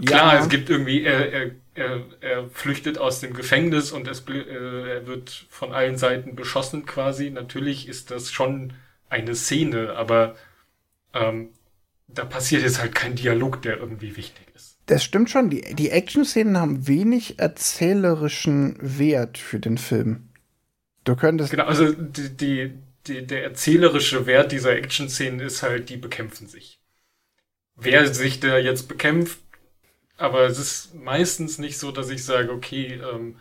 klar, ja. es gibt irgendwie, er, er, er, er flüchtet aus dem Gefängnis und es, äh, er wird von allen Seiten beschossen quasi. Natürlich ist das schon eine Szene, aber ähm, da passiert jetzt halt kein Dialog, der irgendwie wichtig ist. Das stimmt schon. Die, die Action-Szenen haben wenig erzählerischen Wert für den Film. Du könntest. Genau, also die, die, die, der erzählerische Wert dieser Action-Szenen ist halt, die bekämpfen sich. Wer sich da jetzt bekämpft, aber es ist meistens nicht so, dass ich sage, okay, ähm,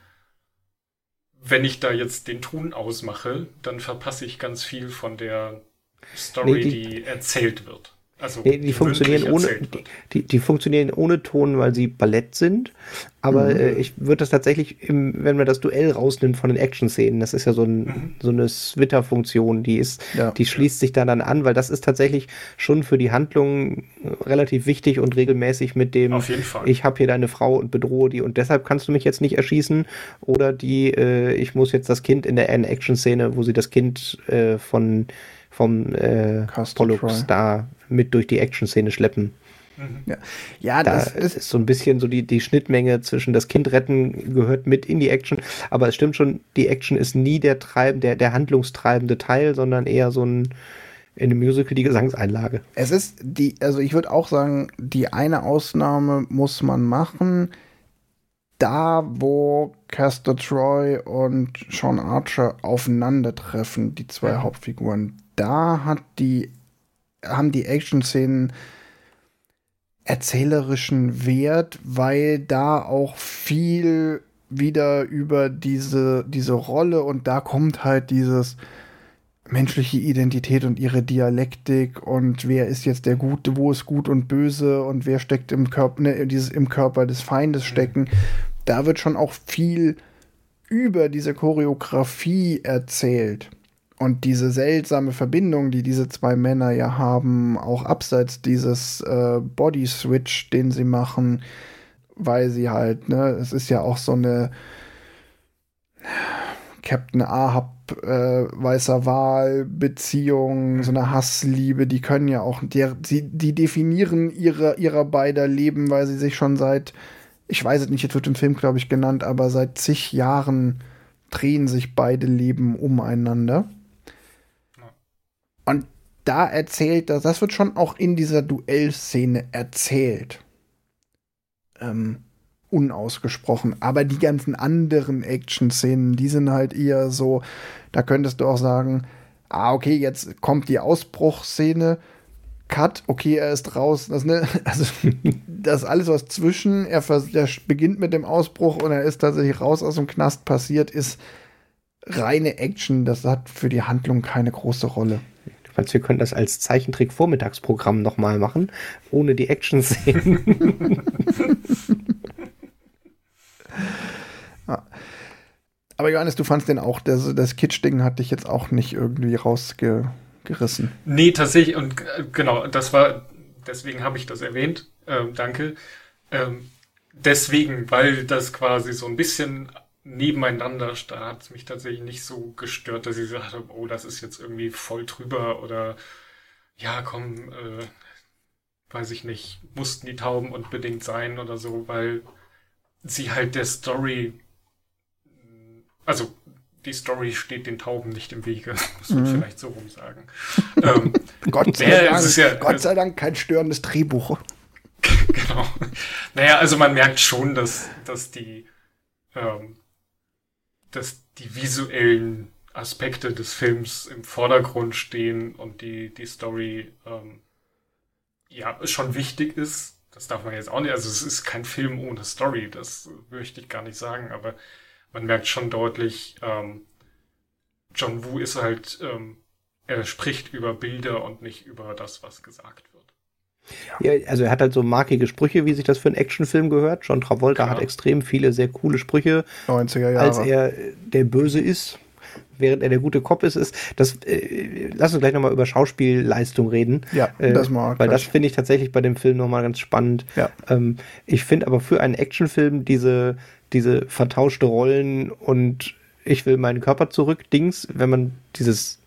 wenn ich da jetzt den Ton ausmache, dann verpasse ich ganz viel von der Story, nee, die, die, erzählt wird. Also nee, die funktionieren ohne die, die, die, funktionieren ohne Ton, weil sie Ballett sind. Aber mhm. äh, ich würde das tatsächlich, im, wenn man das Duell rausnimmt von den Action-Szenen, das ist ja so, ein, mhm. so eine Twitter-Funktion, die ist, ja. die schließt sich da dann an, weil das ist tatsächlich schon für die Handlung relativ wichtig und regelmäßig mit dem, Auf jeden Fall. ich habe hier deine Frau und bedrohe die und deshalb kannst du mich jetzt nicht erschießen oder die, äh, ich muss jetzt das Kind in der Action-Szene, wo sie das Kind äh, von vom äh, Pollux da mit durch die Action-Szene schleppen. Mhm. Ja, ja da das ist, ist so ein bisschen so die, die Schnittmenge zwischen das Kind retten gehört mit in die Action, aber es stimmt schon, die Action ist nie der treib, der, der handlungstreibende Teil, sondern eher so ein in einem Musical die Gesangseinlage. Es ist die, also ich würde auch sagen, die eine Ausnahme muss man machen. Da, wo Castor Troy und Sean Archer aufeinandertreffen, die zwei ja. Hauptfiguren, da hat die, haben die Action-Szenen erzählerischen Wert, weil da auch viel wieder über diese, diese Rolle und da kommt halt dieses menschliche Identität und ihre Dialektik und wer ist jetzt der Gute, wo ist gut und böse und wer steckt im Körper, ne, dieses im Körper des Feindes stecken. Da wird schon auch viel über diese Choreografie erzählt. Und diese seltsame Verbindung, die diese zwei Männer ja haben, auch abseits dieses äh, Body Switch, den sie machen, weil sie halt, ne, es ist ja auch so eine Captain Ahab äh, weißer Wahl Beziehung, so eine Hassliebe, die können ja auch, die, die, definieren ihre, ihrer beider Leben, weil sie sich schon seit, ich weiß es nicht, jetzt wird im Film, glaube ich, genannt, aber seit zig Jahren drehen sich beide Leben umeinander. Und da erzählt das, das wird schon auch in dieser Duellszene erzählt. Ähm, unausgesprochen. Aber die ganzen anderen Action-Szenen, die sind halt eher so, da könntest du auch sagen, ah, okay, jetzt kommt die Ausbruchsszene, Cut, okay, er ist raus. Das, ne, *laughs* also, das alles, was zwischen, er, er beginnt mit dem Ausbruch und er ist tatsächlich raus aus dem Knast passiert, ist reine Action. Das hat für die Handlung keine große Rolle. Meinst wir können das als Zeichentrick-Vormittagsprogramm nochmal machen, ohne die Action-Szenen? ja. *laughs* Aber Johannes, du fandst den auch, das, das Kitsch-Ding hat dich jetzt auch nicht irgendwie rausgerissen. Nee, tatsächlich, und äh, genau, das war, deswegen habe ich das erwähnt, ähm, danke. Ähm, deswegen, weil das quasi so ein bisschen nebeneinander da hat es mich tatsächlich nicht so gestört, dass ich gesagt habe, oh, das ist jetzt irgendwie voll drüber oder ja, komm, äh, weiß ich nicht, mussten die Tauben unbedingt sein oder so, weil sie halt der Story, also die Story steht den Tauben nicht im Wege, *laughs* muss man mhm. vielleicht so rum sagen. ähm, *laughs* Gott, sei Dank, ja, Gott sei Dank kein störendes Drehbuch. *laughs* genau. Naja, also man merkt schon, dass, dass die ähm, dass die visuellen Aspekte des Films im Vordergrund stehen und die, die Story ähm, ja schon wichtig ist. Das darf man jetzt auch nicht. Also es ist kein Film ohne Story, das möchte ich gar nicht sagen, aber man merkt schon deutlich, ähm, John Woo ist halt, ähm, er spricht über Bilder und nicht über das, was gesagt wird. Ja. also er hat halt so markige Sprüche, wie sich das für einen Actionfilm gehört. John Travolta Klar. hat extrem viele sehr coole Sprüche. 90er Jahre. Als er der Böse ist, während er der gute Cop ist, ist das. Äh, lass uns gleich nochmal über Schauspielleistung reden. Ja, äh, das mal. Weil gleich. das finde ich tatsächlich bei dem Film nochmal ganz spannend. Ja. Ähm, ich finde aber für einen Actionfilm diese, diese vertauschte Rollen und ich will meinen Körper zurück, Dings, wenn man dieses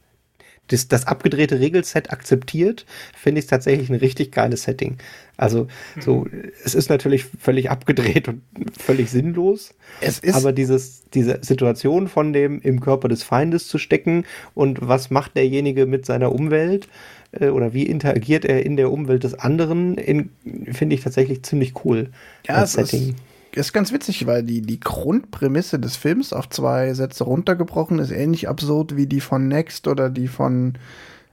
das, das abgedrehte Regelset akzeptiert, finde ich es tatsächlich ein richtig geiles Setting. Also so, mhm. es ist natürlich völlig abgedreht und völlig sinnlos. Es ist aber dieses, diese Situation von dem im Körper des Feindes zu stecken und was macht derjenige mit seiner Umwelt äh, oder wie interagiert er in der Umwelt des anderen, finde ich tatsächlich ziemlich cool. Ja, als Setting. Ist ist ganz witzig, weil die, die Grundprämisse des Films auf zwei Sätze runtergebrochen ist ähnlich absurd wie die von Next oder die von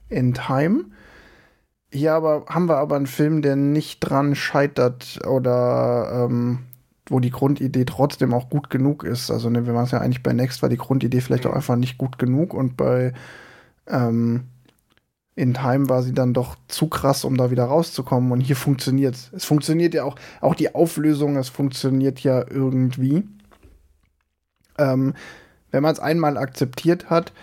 In Time. Hier aber haben wir aber einen Film, der nicht dran scheitert oder ähm, wo die Grundidee trotzdem auch gut genug ist. Also ne, wir waren es ja eigentlich bei Next, war die Grundidee vielleicht auch einfach nicht gut genug und bei ähm, in Time war sie dann doch zu krass, um da wieder rauszukommen. Und hier funktioniert es. Es funktioniert ja auch, auch die Auflösung, es funktioniert ja irgendwie. Ähm, wenn man es einmal akzeptiert hat,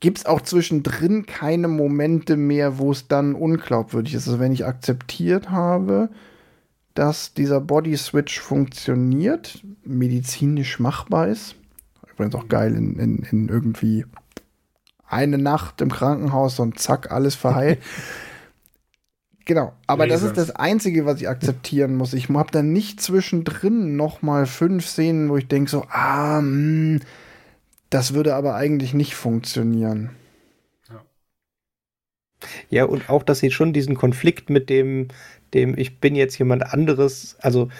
gibt es auch zwischendrin keine Momente mehr, wo es dann unglaubwürdig ist. Also wenn ich akzeptiert habe, dass dieser Body Switch funktioniert, medizinisch machbar ist, übrigens auch geil in, in, in irgendwie eine Nacht im Krankenhaus und zack, alles verheilt. *laughs* genau, aber Lasers. das ist das Einzige, was ich akzeptieren muss. Ich habe dann nicht zwischendrin noch mal fünf Szenen, wo ich denke so, ah, mh, hm, das würde aber eigentlich nicht funktionieren. Ja. ja, und auch, dass sie schon diesen Konflikt mit dem, dem ich bin jetzt jemand anderes, also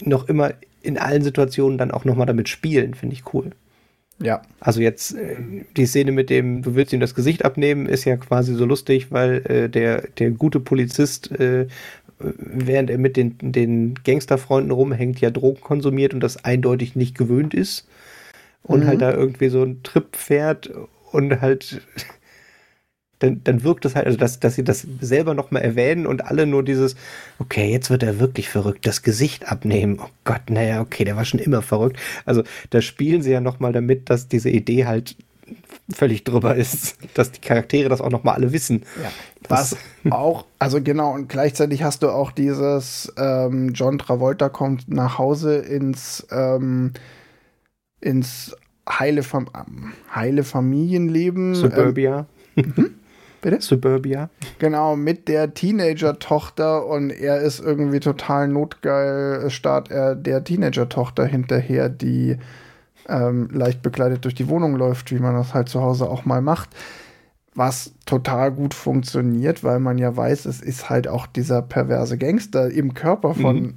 noch immer in allen Situationen dann auch noch mal damit spielen, finde ich cool. Ja. Also jetzt äh, die Szene mit dem, du willst ihm das Gesicht abnehmen, ist ja quasi so lustig, weil äh, der, der gute Polizist, äh, während er mit den, den Gangsterfreunden rumhängt, ja Drogen konsumiert und das eindeutig nicht gewöhnt ist und halt mhm. halt da irgendwie so ein Trip fährt und halt dann, dann wirkt es halt, also dass, dass sie das selber nochmal erwähnen und alle nur dieses, okay, jetzt wird er wirklich verrückt, das Gesicht abnehmen. Oh Gott, naja, okay, der war schon immer verrückt. Also da spielen sie ja nochmal damit, dass diese Idee halt völlig drüber ist, dass die Charaktere das auch nochmal alle wissen. Ja, was auch, also genau, und gleichzeitig hast du auch dieses ähm, John Travolta kommt nach Hause ins ähm, ins heile, Fam heile Familienleben. Suburbia. Ähm, hm? Bitte? Suburbia. Genau, mit der Teenager-Tochter und er ist irgendwie total notgeil, starrt er der Teenager-Tochter hinterher, die ähm, leicht bekleidet durch die Wohnung läuft, wie man das halt zu Hause auch mal macht. Was total gut funktioniert, weil man ja weiß, es ist halt auch dieser perverse Gangster im Körper von mhm.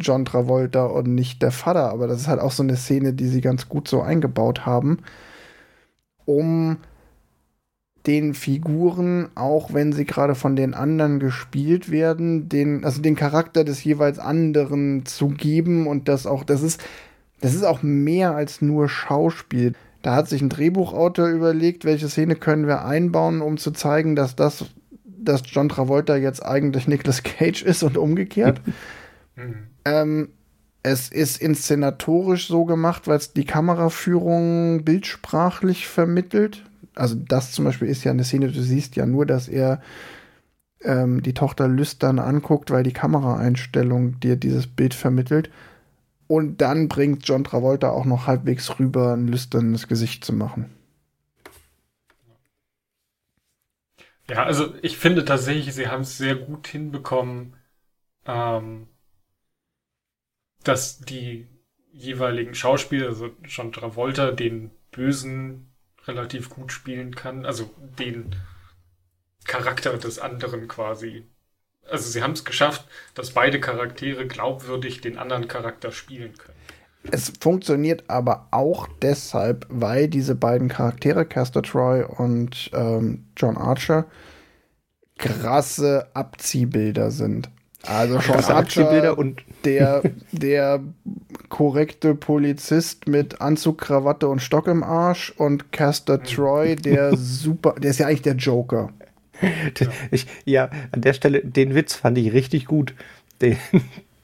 John Travolta und nicht der Vater. Aber das ist halt auch so eine Szene, die sie ganz gut so eingebaut haben, um den Figuren, auch wenn sie gerade von den anderen gespielt werden, den, also den Charakter des jeweils anderen zu geben und das auch, das ist, das ist auch mehr als nur Schauspiel. Da hat sich ein Drehbuchautor überlegt, welche Szene können wir einbauen, um zu zeigen, dass das, dass John Travolta jetzt eigentlich Nicolas Cage ist und umgekehrt. *laughs* Mhm. Ähm, es ist inszenatorisch so gemacht, weil es die Kameraführung bildsprachlich vermittelt also das zum Beispiel ist ja eine Szene, du siehst ja nur, dass er ähm, die Tochter lüstern anguckt, weil die Kameraeinstellung dir dieses Bild vermittelt. Und dann bringt John Travolta auch noch halbwegs rüber, ein lüsternes Gesicht zu machen. Ja, also ich finde tatsächlich, sie haben es sehr gut hinbekommen, ähm, dass die jeweiligen Schauspieler, also John Travolta, den bösen relativ gut spielen kann. Also den Charakter des anderen quasi. Also sie haben es geschafft, dass beide Charaktere glaubwürdig den anderen Charakter spielen können. Es funktioniert aber auch deshalb, weil diese beiden Charaktere, Castor Troy und ähm, John Archer, krasse Abziehbilder sind. Also schon Archer, und der, *laughs* der korrekte Polizist mit Anzug, Krawatte und Stock im Arsch und Caster. Troy, der *laughs* super, der ist ja eigentlich der Joker. Ja. Ich, ja, an der Stelle, den Witz fand ich richtig gut. Den,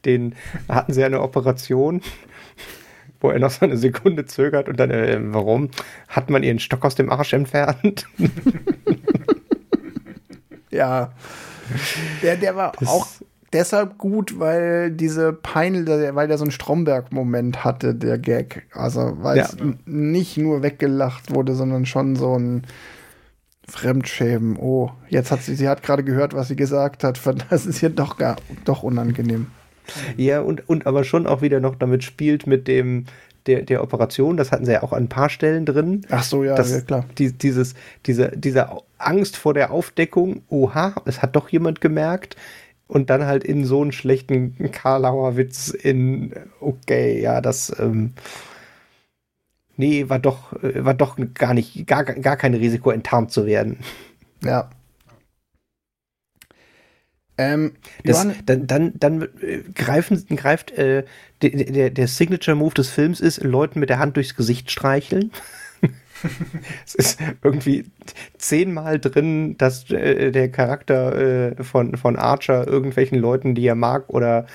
den hatten sie eine Operation, wo er noch so eine Sekunde zögert und dann, äh, warum? Hat man ihren Stock aus dem Arsch entfernt? *laughs* ja. Der, der war das auch deshalb gut, weil diese Pein, weil der so einen Stromberg-Moment hatte, der Gag. Also, weil es nicht nur weggelacht wurde, sondern schon so ein Fremdschämen. Oh, jetzt hat sie, sie hat gerade gehört, was sie gesagt hat. Das ist hier doch gar, doch unangenehm. Ja, und, und aber schon auch wieder noch damit spielt mit dem, der, der Operation, das hatten sie ja auch an ein paar Stellen drin. Ach so, ja, ja klar. Die, dieses, diese, diese Angst vor der Aufdeckung, oha, es hat doch jemand gemerkt und dann halt in so einen schlechten Karlauer Witz in, okay, ja, das, ähm, nee, war doch, äh, war doch gar nicht, gar, gar kein Risiko, enttarnt zu werden. Ja. Ähm, das, dann, dann, dann äh, greifen, greift äh, der, der, der Signature Move des Films ist, Leuten mit der Hand durchs Gesicht streicheln. *laughs* es ist irgendwie zehnmal drin, dass äh, der Charakter äh, von, von Archer irgendwelchen Leuten, die er mag oder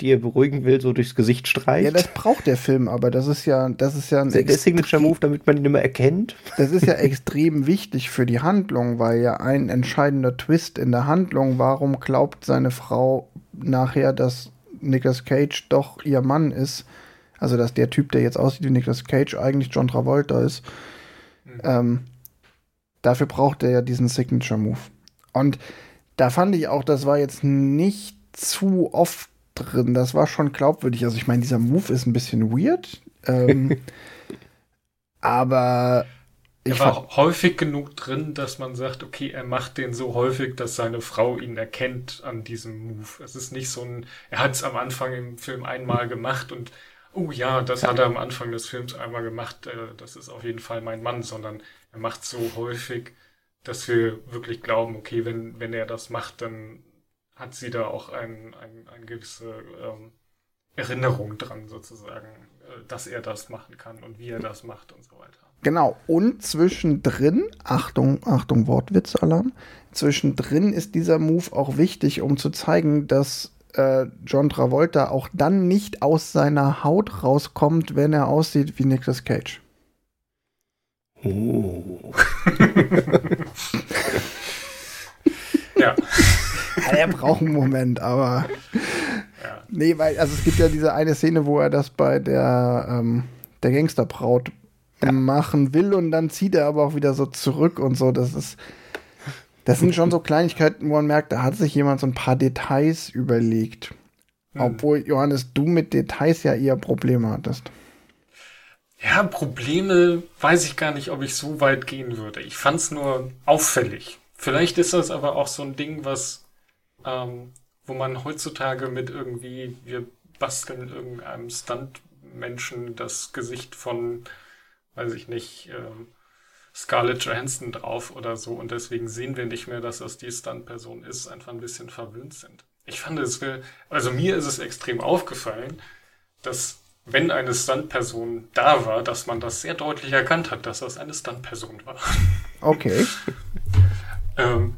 die er beruhigen will, so durchs Gesicht streicht. Ja, das braucht der Film, aber das ist ja, das ist ja ein der, der Signature Move, damit man ihn immer erkennt. Das ist ja extrem wichtig für die Handlung, weil ja ein entscheidender Twist in der Handlung, warum glaubt seine Frau nachher, dass Nicolas Cage doch ihr Mann ist, also dass der Typ, der jetzt aussieht wie Nicolas Cage, eigentlich John Travolta ist. Mhm. Ähm, dafür braucht er ja diesen Signature Move. Und da fand ich auch, das war jetzt nicht zu oft drin. Das war schon glaubwürdig. Also ich meine, dieser Move ist ein bisschen weird. Ähm, *laughs* aber ich er war häufig genug drin, dass man sagt, okay, er macht den so häufig, dass seine Frau ihn erkennt an diesem Move. Es ist nicht so ein, er hat es am Anfang im Film einmal gemacht und oh ja, das hat er am Anfang des Films einmal gemacht, äh, das ist auf jeden Fall mein Mann, sondern er macht so häufig, dass wir wirklich glauben, okay, wenn, wenn er das macht, dann hat sie da auch ein, ein, eine gewisse ähm, Erinnerung dran, sozusagen, äh, dass er das machen kann und wie er das macht und so weiter. Genau, und zwischendrin, Achtung, Achtung, Wortwitzalarm, zwischendrin ist dieser Move auch wichtig, um zu zeigen, dass äh, John Travolta auch dann nicht aus seiner Haut rauskommt, wenn er aussieht wie Nicolas Cage. Oh. *laughs* ja. er braucht einen Moment, aber. Ja. Nee, weil, also es gibt ja diese eine Szene, wo er das bei der, ähm, der Gangsterbraut ja. machen will und dann zieht er aber auch wieder so zurück und so. Das ist. Das sind schon so Kleinigkeiten, wo man merkt, da hat sich jemand so ein paar Details überlegt. Obwohl, Johannes, du mit Details ja eher Probleme hattest. Ja, Probleme weiß ich gar nicht, ob ich so weit gehen würde. Ich fand es nur auffällig. Vielleicht ist das aber auch so ein Ding, was, ähm, wo man heutzutage mit irgendwie, wir basteln irgendeinem Stuntmenschen das Gesicht von, weiß ich nicht, ähm, Scarlett Johansson drauf oder so und deswegen sehen wir nicht mehr, dass das die Stuntperson ist, einfach ein bisschen verwöhnt sind. Ich fand es, also mir ist es extrem aufgefallen, dass wenn eine Stuntperson da war, dass man das sehr deutlich erkannt hat, dass das eine Stuntperson war. Okay. *laughs* ähm,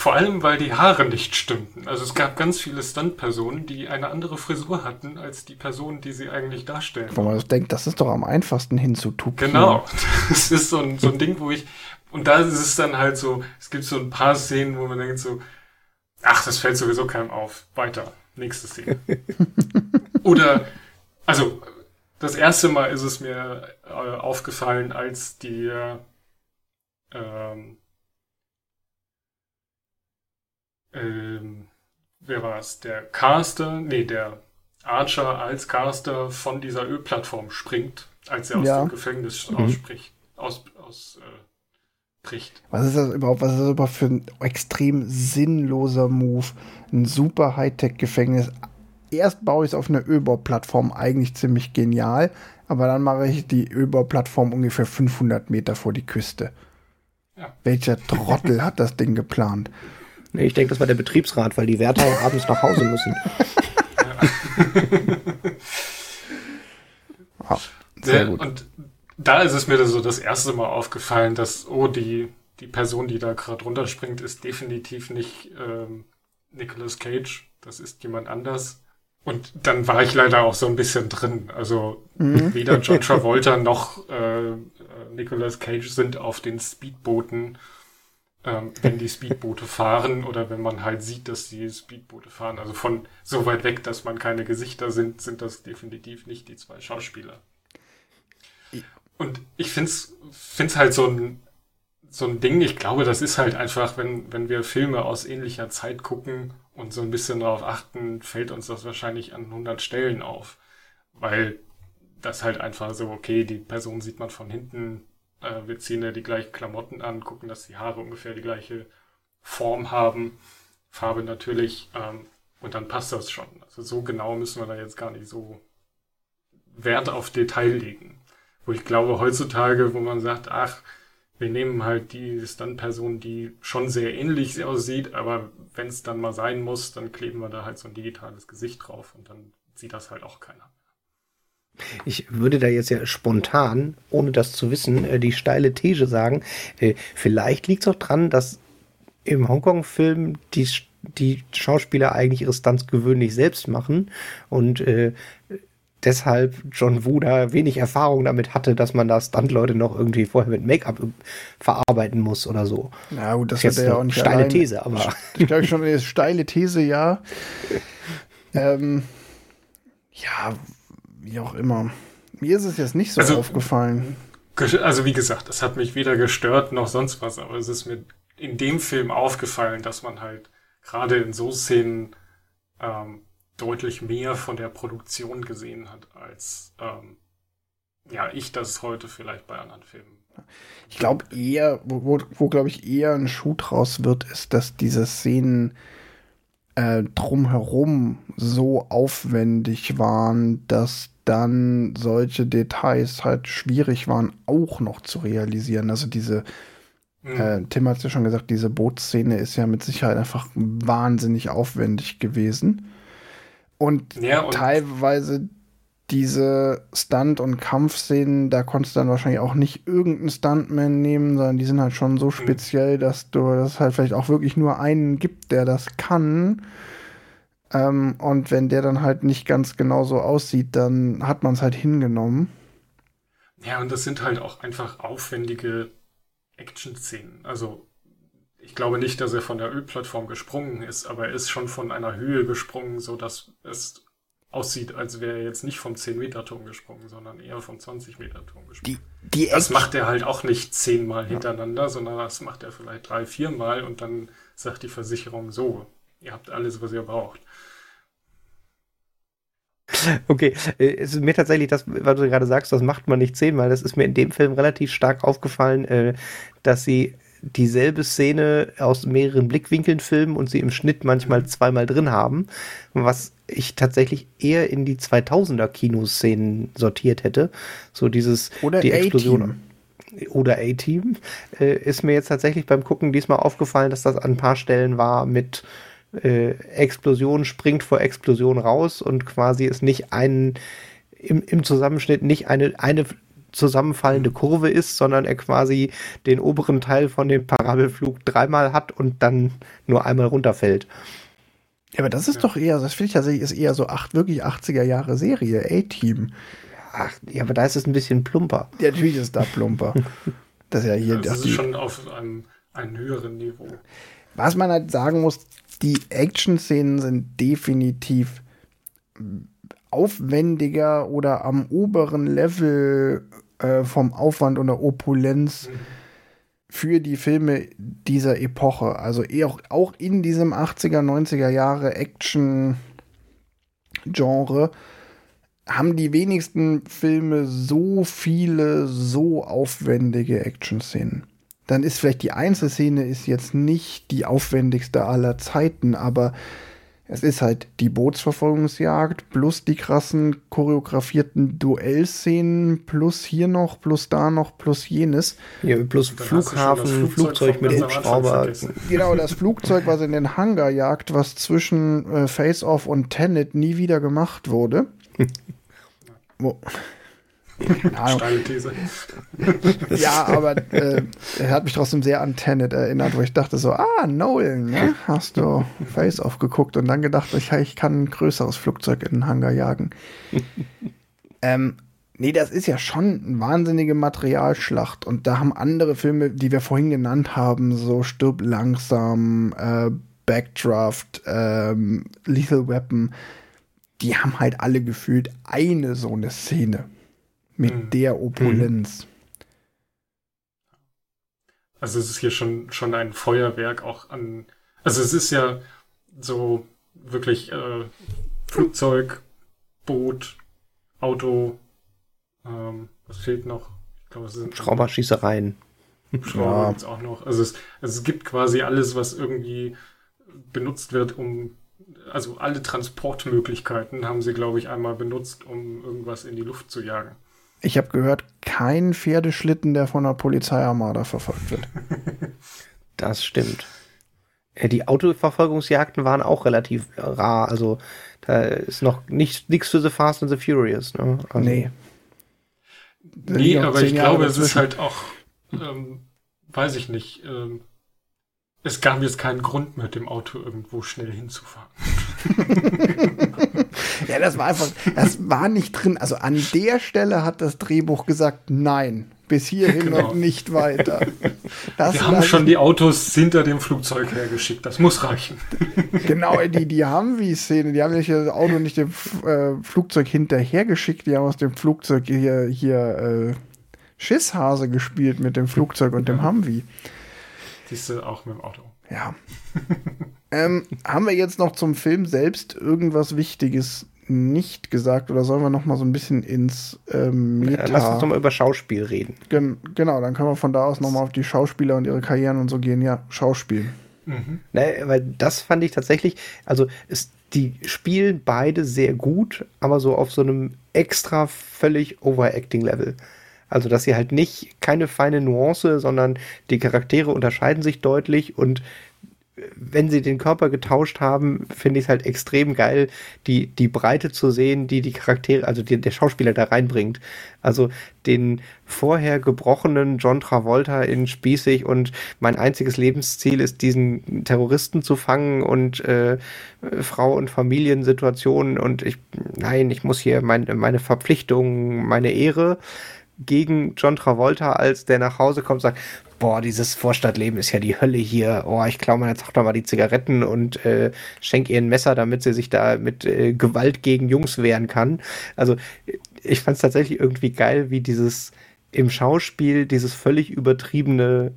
vor allem, weil die Haare nicht stimmten. Also es gab ganz viele Stuntpersonen, die eine andere Frisur hatten als die Person, die sie eigentlich darstellen. Wo man denkt, das ist doch am einfachsten hinzutupieren. Genau. *laughs* Das ist so ein, so ein Ding, wo ich, und da ist es dann halt so, es gibt so ein paar Szenen, wo man denkt so, ach, das fällt sowieso keinem auf. Weiter. Nächste Szene. *laughs* Oder, also, das erste Mal ist es mir äh, aufgefallen, als die, ähm, ähm, wer war es? Der Caster, nee, der Archer als Caster von dieser Ölplattform springt, als er aus ja. dem Gefängnis mhm. ausspricht, aus, aus äh, bricht. Was ist das überhaupt? Was ist das überhaupt für ein extrem sinnloser Move? Ein super Hightech-Gefängnis. Erst baue ich es auf einer Ölbauplattform, eigentlich ziemlich genial, aber dann mache ich die Ölbauplattform ungefähr 500 Meter vor die Küste. Ja. Welcher Trottel hat das Ding geplant? *laughs* Nee, ich denke, das war der Betriebsrat, weil die Wärter *laughs* abends nach Hause müssen. *laughs* Ja. sehr gut. Und da ist es mir so das erste Mal aufgefallen, dass, oh, die, die Person, die da gerade runterspringt, ist definitiv nicht ähm, Nicolas Cage. Das ist jemand anders. Und dann war ich leider auch so ein bisschen drin. Also mhm. weder John Travolta noch äh, Nicolas Cage sind auf den Speedbooten ähm, wenn die Speedboote fahren oder wenn man halt sieht, dass die Speedboote fahren. Also von so weit weg, dass man keine Gesichter sind, sind das definitiv nicht die zwei Schauspieler. Und ich find's, find's halt so ein, so ein Ding, ich glaube, das ist halt einfach, wenn, wenn wir Filme aus ähnlicher Zeit gucken und so ein bisschen darauf achten, fällt uns das wahrscheinlich an 100 Stellen auf. Weil das halt einfach so, okay, die Person sieht man von hinten, äh, wir ziehen ja die gleichen Klamotten an, gucken, dass die Haare ungefähr die gleiche Form haben, Farbe natürlich, ähm, und dann passt das schon. Also so genau müssen wir da jetzt gar nicht so Wert auf Detail legen. Wo ich glaube, heutzutage, wo man sagt, ach, wir nehmen halt die Stunt-Person, die schon sehr ähnlich aussieht, aber wenn es dann mal sein muss, dann kleben wir da halt so ein digitales Gesicht drauf und dann sieht das halt auch keiner. Ich würde da jetzt ja spontan, ohne das zu wissen, äh, die steile These sagen. Äh, vielleicht liegt es auch dran, dass im Hongkong-Film die, die Schauspieler eigentlich ihre Stunts gewöhnlich selbst machen und äh, deshalb John Woo da wenig Erfahrung damit hatte, dass man da Stunt-Leute noch irgendwie vorher mit Make-up verarbeiten muss oder so. Ja, gut, das, das ist ja auch nicht steile allein. These, aber. Ich glaube schon eine steile These, ja. *laughs* ähm, ja, wie auch immer. Mir ist es jetzt nicht so also, aufgefallen. Also wie gesagt, es hat mich weder gestört noch sonst was, aber es ist mir in dem Film aufgefallen, dass man halt gerade in so Szenen ähm, deutlich mehr von der Produktion gesehen hat, als ähm, ja ich das heute vielleicht bei anderen Filmen. Ich glaube eher, wo, wo, wo glaube ich eher ein Schuh draus wird, ist, dass diese Szenen äh, drumherum so aufwendig waren, dass dann solche Details halt schwierig waren, auch noch zu realisieren. Also diese, mhm. äh, Tim hat es ja schon gesagt, diese Bootsszene ist ja mit Sicherheit einfach wahnsinnig aufwendig gewesen. Und, ja, und teilweise diese Stunt- und Kampfszenen, da konntest du dann wahrscheinlich auch nicht irgendeinen Stuntman nehmen, sondern die sind halt schon so mhm. speziell, dass du das halt vielleicht auch wirklich nur einen gibt, der das kann. Ähm, und wenn der dann halt nicht ganz genau so aussieht, dann hat man es halt hingenommen. Ja, und das sind halt auch einfach aufwendige Action-Szenen. Also ich glaube nicht, dass er von der Ölplattform gesprungen ist, aber er ist schon von einer Höhe gesprungen, so dass es aussieht, als wäre er jetzt nicht vom 10-Meter-Turm gesprungen, sondern eher vom 20-Meter-Turm gesprungen. Die, die das macht er halt auch nicht zehnmal hintereinander, ja. sondern das macht er vielleicht drei, viermal und dann sagt die Versicherung so, ihr habt alles, was ihr braucht. Okay, äh, es ist mir tatsächlich das, was du gerade sagst, das macht man nicht zehnmal. Das ist mir in dem Film relativ stark aufgefallen, äh, dass sie dieselbe Szene aus mehreren Blickwinkeln filmen und sie im Schnitt manchmal zweimal drin haben, was ich tatsächlich eher in die 2000er Kinoszenen sortiert hätte. So dieses Oder die Explosion oder A-Team äh, ist mir jetzt tatsächlich beim Gucken diesmal aufgefallen, dass das an ein paar Stellen war mit äh, Explosion springt vor Explosion raus und quasi ist nicht ein im, im Zusammenschnitt nicht eine, eine zusammenfallende Kurve ist, sondern er quasi den oberen Teil von dem Parabelflug dreimal hat und dann nur einmal runterfällt. Ja, aber das ist ja. doch eher, das finde ich tatsächlich, ist eher so acht, wirklich 80er Jahre Serie, A-Team. Ach, ja, aber da ist es ein bisschen plumper. Ja, natürlich ist da plumper. *laughs* das ist ja hier. das ist schon auf einem, einem höheren Niveau. Was man halt sagen muss, die Action-Szenen sind definitiv aufwendiger oder am oberen Level äh, vom Aufwand und der Opulenz mhm. Für die Filme dieser Epoche. Also auch, auch in diesem 80er, 90er Jahre Action-Genre haben die wenigsten Filme so viele, so aufwendige Action-Szenen. Dann ist vielleicht die Einzelszene ist jetzt nicht die aufwendigste aller Zeiten, aber es ist halt die Bootsverfolgungsjagd plus die krassen choreografierten Duellszenen plus hier noch, plus da noch, plus jenes. Ja, plus Flughafen, Flugzeug, Flugzeug mit Hubschrauber. Genau, das Flugzeug, was in den Hangar jagt, was zwischen äh, Face-Off und Tenet nie wieder gemacht wurde. *laughs* Wo, Steile These. *laughs* ja, aber äh, er hat mich trotzdem sehr an Tenet erinnert, wo ich dachte so, ah, Nolan, ne? hast du Face-Off geguckt und dann gedacht, ich, ich kann ein größeres Flugzeug in den Hangar jagen. *laughs* ähm, nee, das ist ja schon eine wahnsinnige Materialschlacht und da haben andere Filme, die wir vorhin genannt haben, so Stirb langsam, äh, Backdraft, ähm, Lethal Weapon, die haben halt alle gefühlt eine so eine Szene mit hm. der Opulenz. Also es ist hier schon, schon ein Feuerwerk auch an. Also es ist ja so wirklich äh, Flugzeug, Boot, Auto, ähm, was fehlt noch? Ich glaube, es sind Schrauberschießereien. Schrauber ja. auch noch. Also es, also es gibt quasi alles, was irgendwie benutzt wird, um also alle Transportmöglichkeiten haben sie, glaube ich, einmal benutzt, um irgendwas in die Luft zu jagen. Ich habe gehört, kein Pferdeschlitten, der von einer Polizeiarmada verfolgt wird. *laughs* Das stimmt. Die Autoverfolgungsjagden waren auch relativ rar. Also Da ist noch nichts für The Fast and the Furious. Ne? Also, nee. Nee, aber ich glaube, es ist halt auch, ähm, weiß ich nicht, ähm, es gab jetzt keinen Grund, mit dem Auto irgendwo schnell hinzufahren. *laughs* ja, das war einfach, das war nicht drin. Also an der Stelle hat das Drehbuch gesagt, nein, bis hierhin genau. noch nicht weiter. Das Wir haben schon die Autos hinter dem Flugzeug hergeschickt, das muss reichen. *laughs* genau, die, die haben wie Szene, die haben nicht das Auto nicht dem äh, Flugzeug hinterhergeschickt, die haben aus dem Flugzeug hier, hier äh, Schisshase gespielt mit dem Flugzeug und dem Humvee. Siehst du auch mit dem Auto. Ja. ähm, haben wir jetzt noch zum Film selbst irgendwas Wichtiges nicht gesagt oder sollen wir noch mal so ein bisschen ins ähm, Meta... Lass uns noch mal über Schauspiel reden. Gen genau, dann können wir von da aus noch mal auf die Schauspieler und ihre Karrieren und so gehen. Ja, Schauspiel. Mhm. Ne, weil das fand ich tatsächlich, also ist, die spielen beide sehr gut, aber so auf so einem extra völlig Overacting-Level. Also, dass sie halt nicht keine feine Nuance, sondern die Charaktere unterscheiden sich deutlich und wenn sie den Körper getauscht haben, finde ich es halt extrem geil, die, die Breite zu sehen, die die Charaktere, also die, der Schauspieler da reinbringt. Also den vorher gebrochenen John Travolta in spießig und mein einziges Lebensziel ist, diesen Terroristen zu fangen und äh, Frau- und Familiensituationen und ich, nein, ich muss hier mein, meine Verpflichtungen, meine Ehre gegen John Travolta, als der nach Hause kommt, sagt, boah, dieses Vorstadtleben ist ja die Hölle hier. Oh, ich klaue meiner Tochter mal die Zigaretten und äh, schenke ihr ein Messer, damit sie sich da mit äh, Gewalt gegen Jungs wehren kann. Also ich fand es tatsächlich irgendwie geil, wie dieses im Schauspiel dieses völlig übertriebene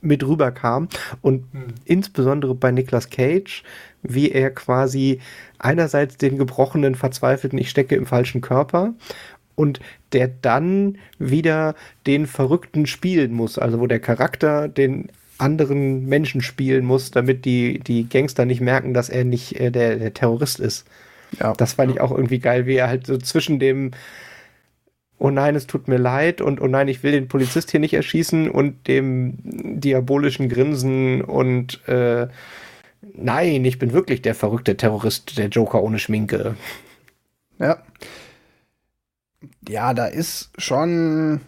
mit rüberkam und hm. insbesondere bei Nicolas Cage, wie er quasi einerseits den gebrochenen, verzweifelten Ich stecke im falschen Körper und der dann wieder den Verrückten spielen muss, also wo der Charakter den anderen Menschen spielen muss, damit die, die Gangster nicht merken, dass er nicht äh, der, der Terrorist ist. Ja. Das fand ich auch irgendwie geil, wie er halt so zwischen dem Oh nein, es tut mir leid und oh nein, ich will den Polizist hier nicht erschießen und dem diabolischen Grinsen und äh, nein, ich bin wirklich der verrückte Terrorist, der Joker ohne Schminke. Ja, ja, da ist schon,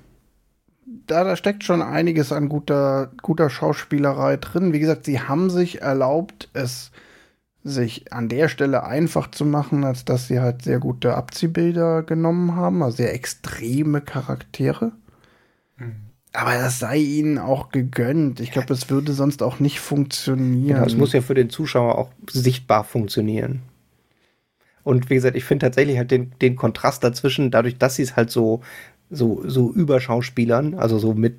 da, da steckt schon einiges an guter, guter Schauspielerei drin. Wie gesagt, sie haben sich erlaubt, es sich an der Stelle einfach zu machen, als dass sie halt sehr gute Abziehbilder genommen haben, also sehr extreme Charaktere. Mhm. Aber das sei ihnen auch gegönnt. Ich glaube, es würde sonst auch nicht funktionieren. Ja, es muss ja für den Zuschauer auch sichtbar funktionieren. Und wie gesagt, ich finde tatsächlich halt den, den Kontrast dazwischen, dadurch, dass sie es halt so, so, so überschauspielern, also so mit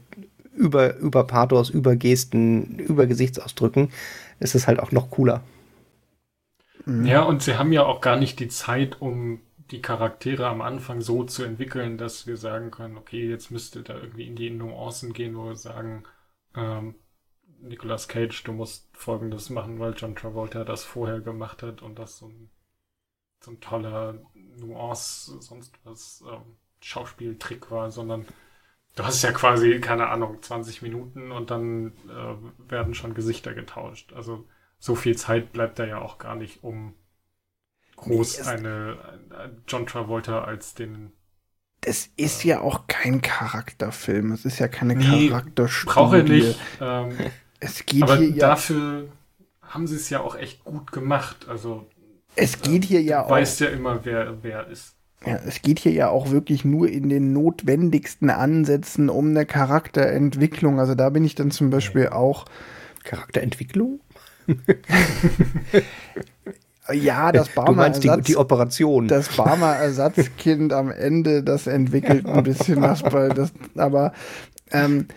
über, über Pathos, über Gesten, über Gesichtsausdrücken, ist es halt auch noch cooler. Mhm. Ja, und sie haben ja auch gar nicht die Zeit, um die Charaktere am Anfang so zu entwickeln, dass wir sagen können, okay, jetzt müsste da irgendwie in die Nuancen gehen, wo wir sagen, ähm, Nicolas Cage, du musst Folgendes machen, weil John Travolta das vorher gemacht hat und das so ein so ein toller Nuance, sonst was ähm, Schauspieltrick war, sondern du hast ja quasi, keine Ahnung, 20 Minuten und dann äh, werden schon Gesichter getauscht. Also so viel Zeit bleibt da ja auch gar nicht, um groß nee, eine, eine John Travolta als den das ist äh, ja auch kein Charakterfilm. Es ist ja keine nee, Charakterstudie. Brauche ich nicht. Ähm, es geht aber hier ja dafür haben sie es ja auch echt gut gemacht. Also es geht hier ja auch. Du weißt ja immer, wer wer ist. Ja, es geht hier ja auch wirklich nur in den notwendigsten Ansätzen um eine Charakterentwicklung. Also da bin ich dann zum Beispiel auch. Charakterentwicklung? *laughs* ja, das Barmer Du meinst die, die, Operation. Das Barmer Ersatzkind am Ende, das entwickelt ein bisschen was bei das, aber ähm,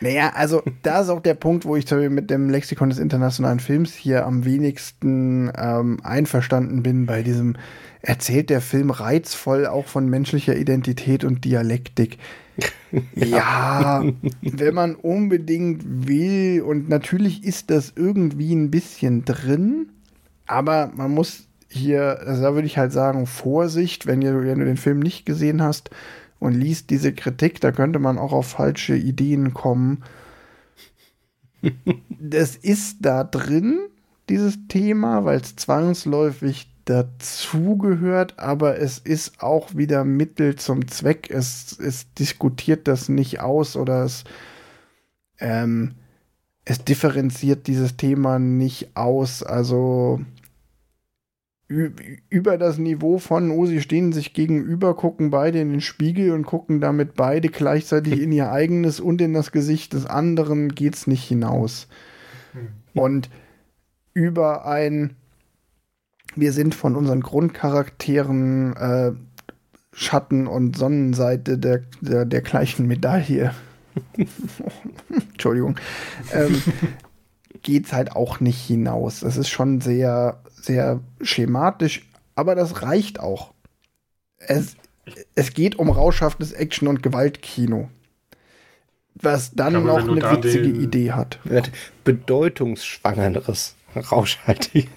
naja, also da ist auch der Punkt, wo ich mit dem Lexikon des internationalen Films hier am wenigsten ähm, einverstanden bin bei diesem erzählt der Film reizvoll auch von menschlicher Identität und Dialektik. *laughs* ja, wenn man unbedingt will und natürlich ist das irgendwie ein bisschen drin, aber man muss hier, also da würde ich halt sagen, Vorsicht, wenn, ihr, wenn du den Film nicht gesehen hast, und liest diese Kritik, da könnte man auch auf falsche Ideen kommen. das ist da drin, dieses Thema, weil es zwangsläufig dazugehört, aber es ist auch wieder Mittel zum Zweck. Es, es diskutiert das nicht aus oder es, ähm, es differenziert dieses Thema nicht aus. Also über das Niveau von, oh, sie stehen sich gegenüber, gucken beide in den Spiegel und gucken damit beide gleichzeitig in ihr eigenes und in das Gesicht des anderen geht's nicht hinaus. Hm. Und über ein, wir sind von unseren Grundcharakteren äh, Schatten und Sonnenseite der, der, der gleichen Medaille. *laughs* Entschuldigung. Ähm, geht's halt auch nicht hinaus. Das ist schon sehr sehr schematisch, aber das reicht auch. Es, es geht um rauschhaftes Action- und Gewaltkino. Was dann glaube, noch eine witzige den, Idee hat. Bedeutungsschwangeres, rauschhaltig.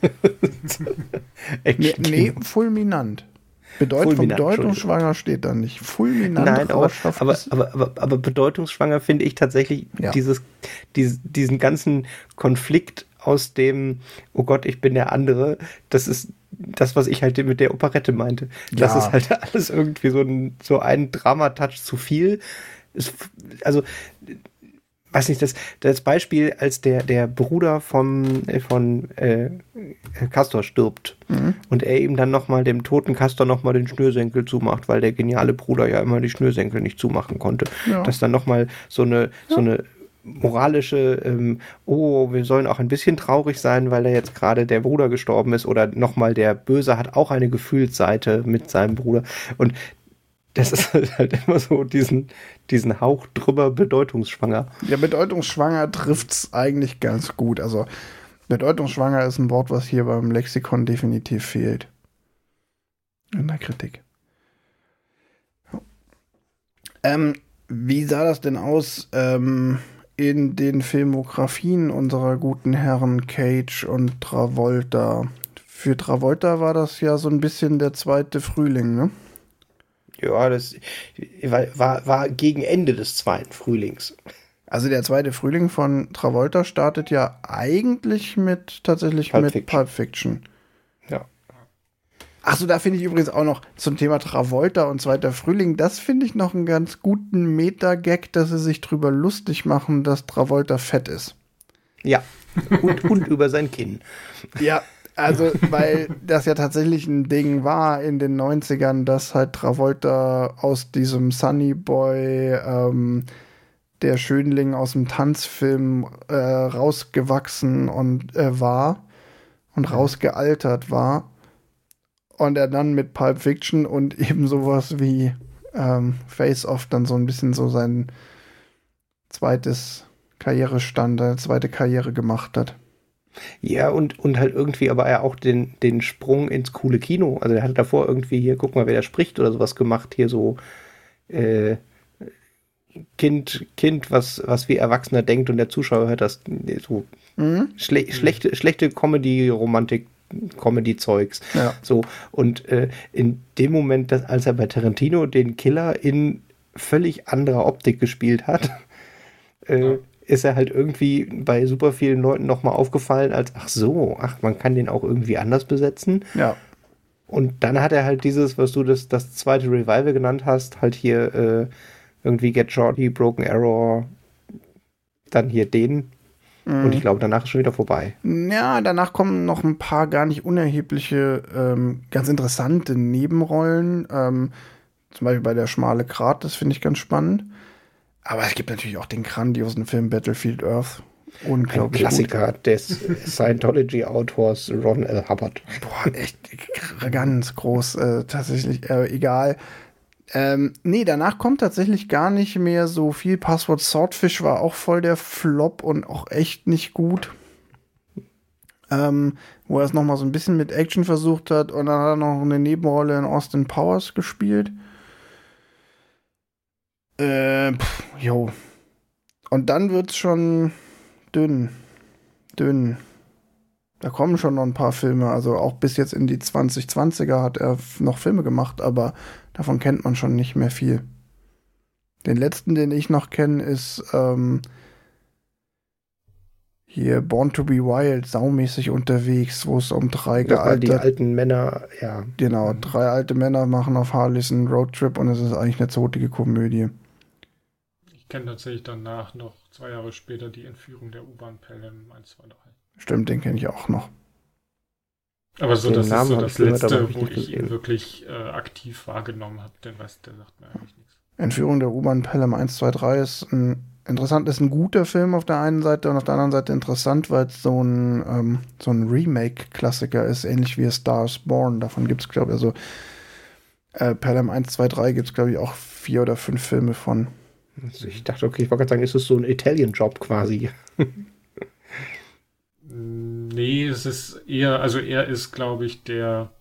nee, nee, fulminant. Bedeut Fulminant, bedeutungsschwanger steht da nicht. Fulminant Nein, aber, aber, aber, aber, aber bedeutungsschwanger finde ich tatsächlich ja. dieses, dieses, diesen ganzen Konflikt aus dem, oh Gott, ich bin der andere, das ist das, was ich halt mit der Operette meinte. Das ja. ist halt *laughs* alles irgendwie so ein, so ein Dramatouch zu viel. Ist, also, weiß nicht, das, das Beispiel, als der, der Bruder von, von äh, Castor stirbt mhm. und er ihm dann nochmal dem toten Castor nochmal den Schnürsenkel zumacht, weil der geniale Bruder ja immer die Schnürsenkel nicht zumachen konnte. Ja. Dass dann nochmal so eine, ja. so eine moralische, ähm, oh, wir sollen auch ein bisschen traurig sein, weil er jetzt gerade der Bruder gestorben ist oder nochmal der Böse hat auch eine Gefühlsseite mit seinem Bruder und das ist halt immer so diesen, diesen Hauch drüber bedeutungsschwanger. Ja, bedeutungsschwanger trifft es eigentlich ganz gut. Also bedeutungsschwanger ist ein Wort, was hier beim Lexikon definitiv fehlt. In der Kritik. Ähm, wie sah das denn aus? Ähm, in den Filmografien unserer guten Herren Cage und Travolta. Für Travolta war das ja so ein bisschen der zweite Frühling, ne? Ja, das war, war gegen Ende des zweiten Frühlings. Also der zweite Frühling von Travolta startet ja eigentlich mit tatsächlich Pulp mit Fiction. Pulp Fiction. Achso, da finde ich übrigens auch noch zum Thema Travolta und Zweiter Frühling, das finde ich noch einen ganz guten Meta-Gag, dass sie sich drüber lustig machen, dass Travolta fett ist. Ja, und, und über sein Kinn. Ja, also, *laughs* weil das ja tatsächlich ein Ding war in den 90ern, dass halt Travolta aus diesem Sunny Boy, ähm, der Schönling aus dem Tanzfilm, äh, rausgewachsen und äh, war und rausgealtert war und er dann mit Pulp Fiction und *laughs* eben sowas wie ähm, Face Off dann so ein bisschen so sein zweites Karrierestand, eine zweite Karriere gemacht hat. Ja, und, und halt irgendwie aber er auch den, den Sprung ins coole Kino. Also er hat davor irgendwie hier, guck mal, wer da spricht oder sowas gemacht, hier so äh, Kind, Kind, was, was wie Erwachsener denkt und der Zuschauer hört das so mhm. schle schlechte, schlechte Comedy-Romantik Comedy-Zeugs. Ja. So. Und äh, in dem Moment, dass, als er bei Tarantino den Killer in völlig anderer Optik gespielt hat, *laughs* äh, ja. Ist er halt irgendwie bei super vielen Leuten nochmal aufgefallen, als ach so, ach, man kann den auch irgendwie anders besetzen. Ja. Und dann hat er halt dieses, was du das, das zweite Revival genannt hast, halt hier äh, irgendwie Get Shorty, Broken Arrow, dann hier den Mhm. Und ich glaube, danach ist schon wieder vorbei. Ja, danach kommen noch ein paar gar nicht unerhebliche, ähm, ganz interessante Nebenrollen. Ähm, zum Beispiel bei der Schmale Grat, das finde ich ganz spannend. Aber es gibt natürlich auch den grandiosen Film Battlefield Earth. Unglaublich. Ein Klassiker gut. des Scientology-Autors Ron L. Hubbard. Boah, echt ganz groß, äh, tatsächlich. Äh, egal. Ähm, nee, danach kommt tatsächlich gar nicht mehr so viel. Passwort Swordfish war auch voll der Flop und auch echt nicht gut. Ähm, wo er es nochmal so ein bisschen mit Action versucht hat und dann hat er noch eine Nebenrolle in Austin Powers gespielt. Äh, pff, jo. Und dann wird's schon dünn. Dünn. Da kommen schon noch ein paar Filme. Also auch bis jetzt in die 2020er hat er noch Filme gemacht, aber davon kennt man schon nicht mehr viel. Den letzten, den ich noch kenne, ist ähm, hier Born to be Wild, saumäßig unterwegs, wo es um drei gealte, die alten Männer, ja. Genau, drei alte Männer machen auf Harleys einen Roadtrip und es ist eigentlich eine zotige Komödie. Ich kenne tatsächlich danach noch zwei Jahre später die Entführung der U-Bahn Pelham 1, 2, 3. Stimmt, den kenne ich auch noch. Aber so, das ist so das letzte, wo ich ihn wirklich äh, aktiv wahrgenommen habe. Den Rest, der sagt mir eigentlich nichts. Entführung der U-Bahn Pelham 1, 2, 3 ist ein interessant, ist ein guter Film auf der einen Seite und auf der anderen Seite interessant, weil es so ein, ähm, so ein Remake-Klassiker ist, ähnlich wie Stars Born. Davon gibt es, glaube ich, also äh, Pelham 1, 2, 3 gibt es, glaube ich, auch vier oder fünf Filme von. Also ich dachte, okay, ich wollte gerade sagen, ist es so ein Italian-Job quasi. nee, es ist eher, also er ist, glaube ich, der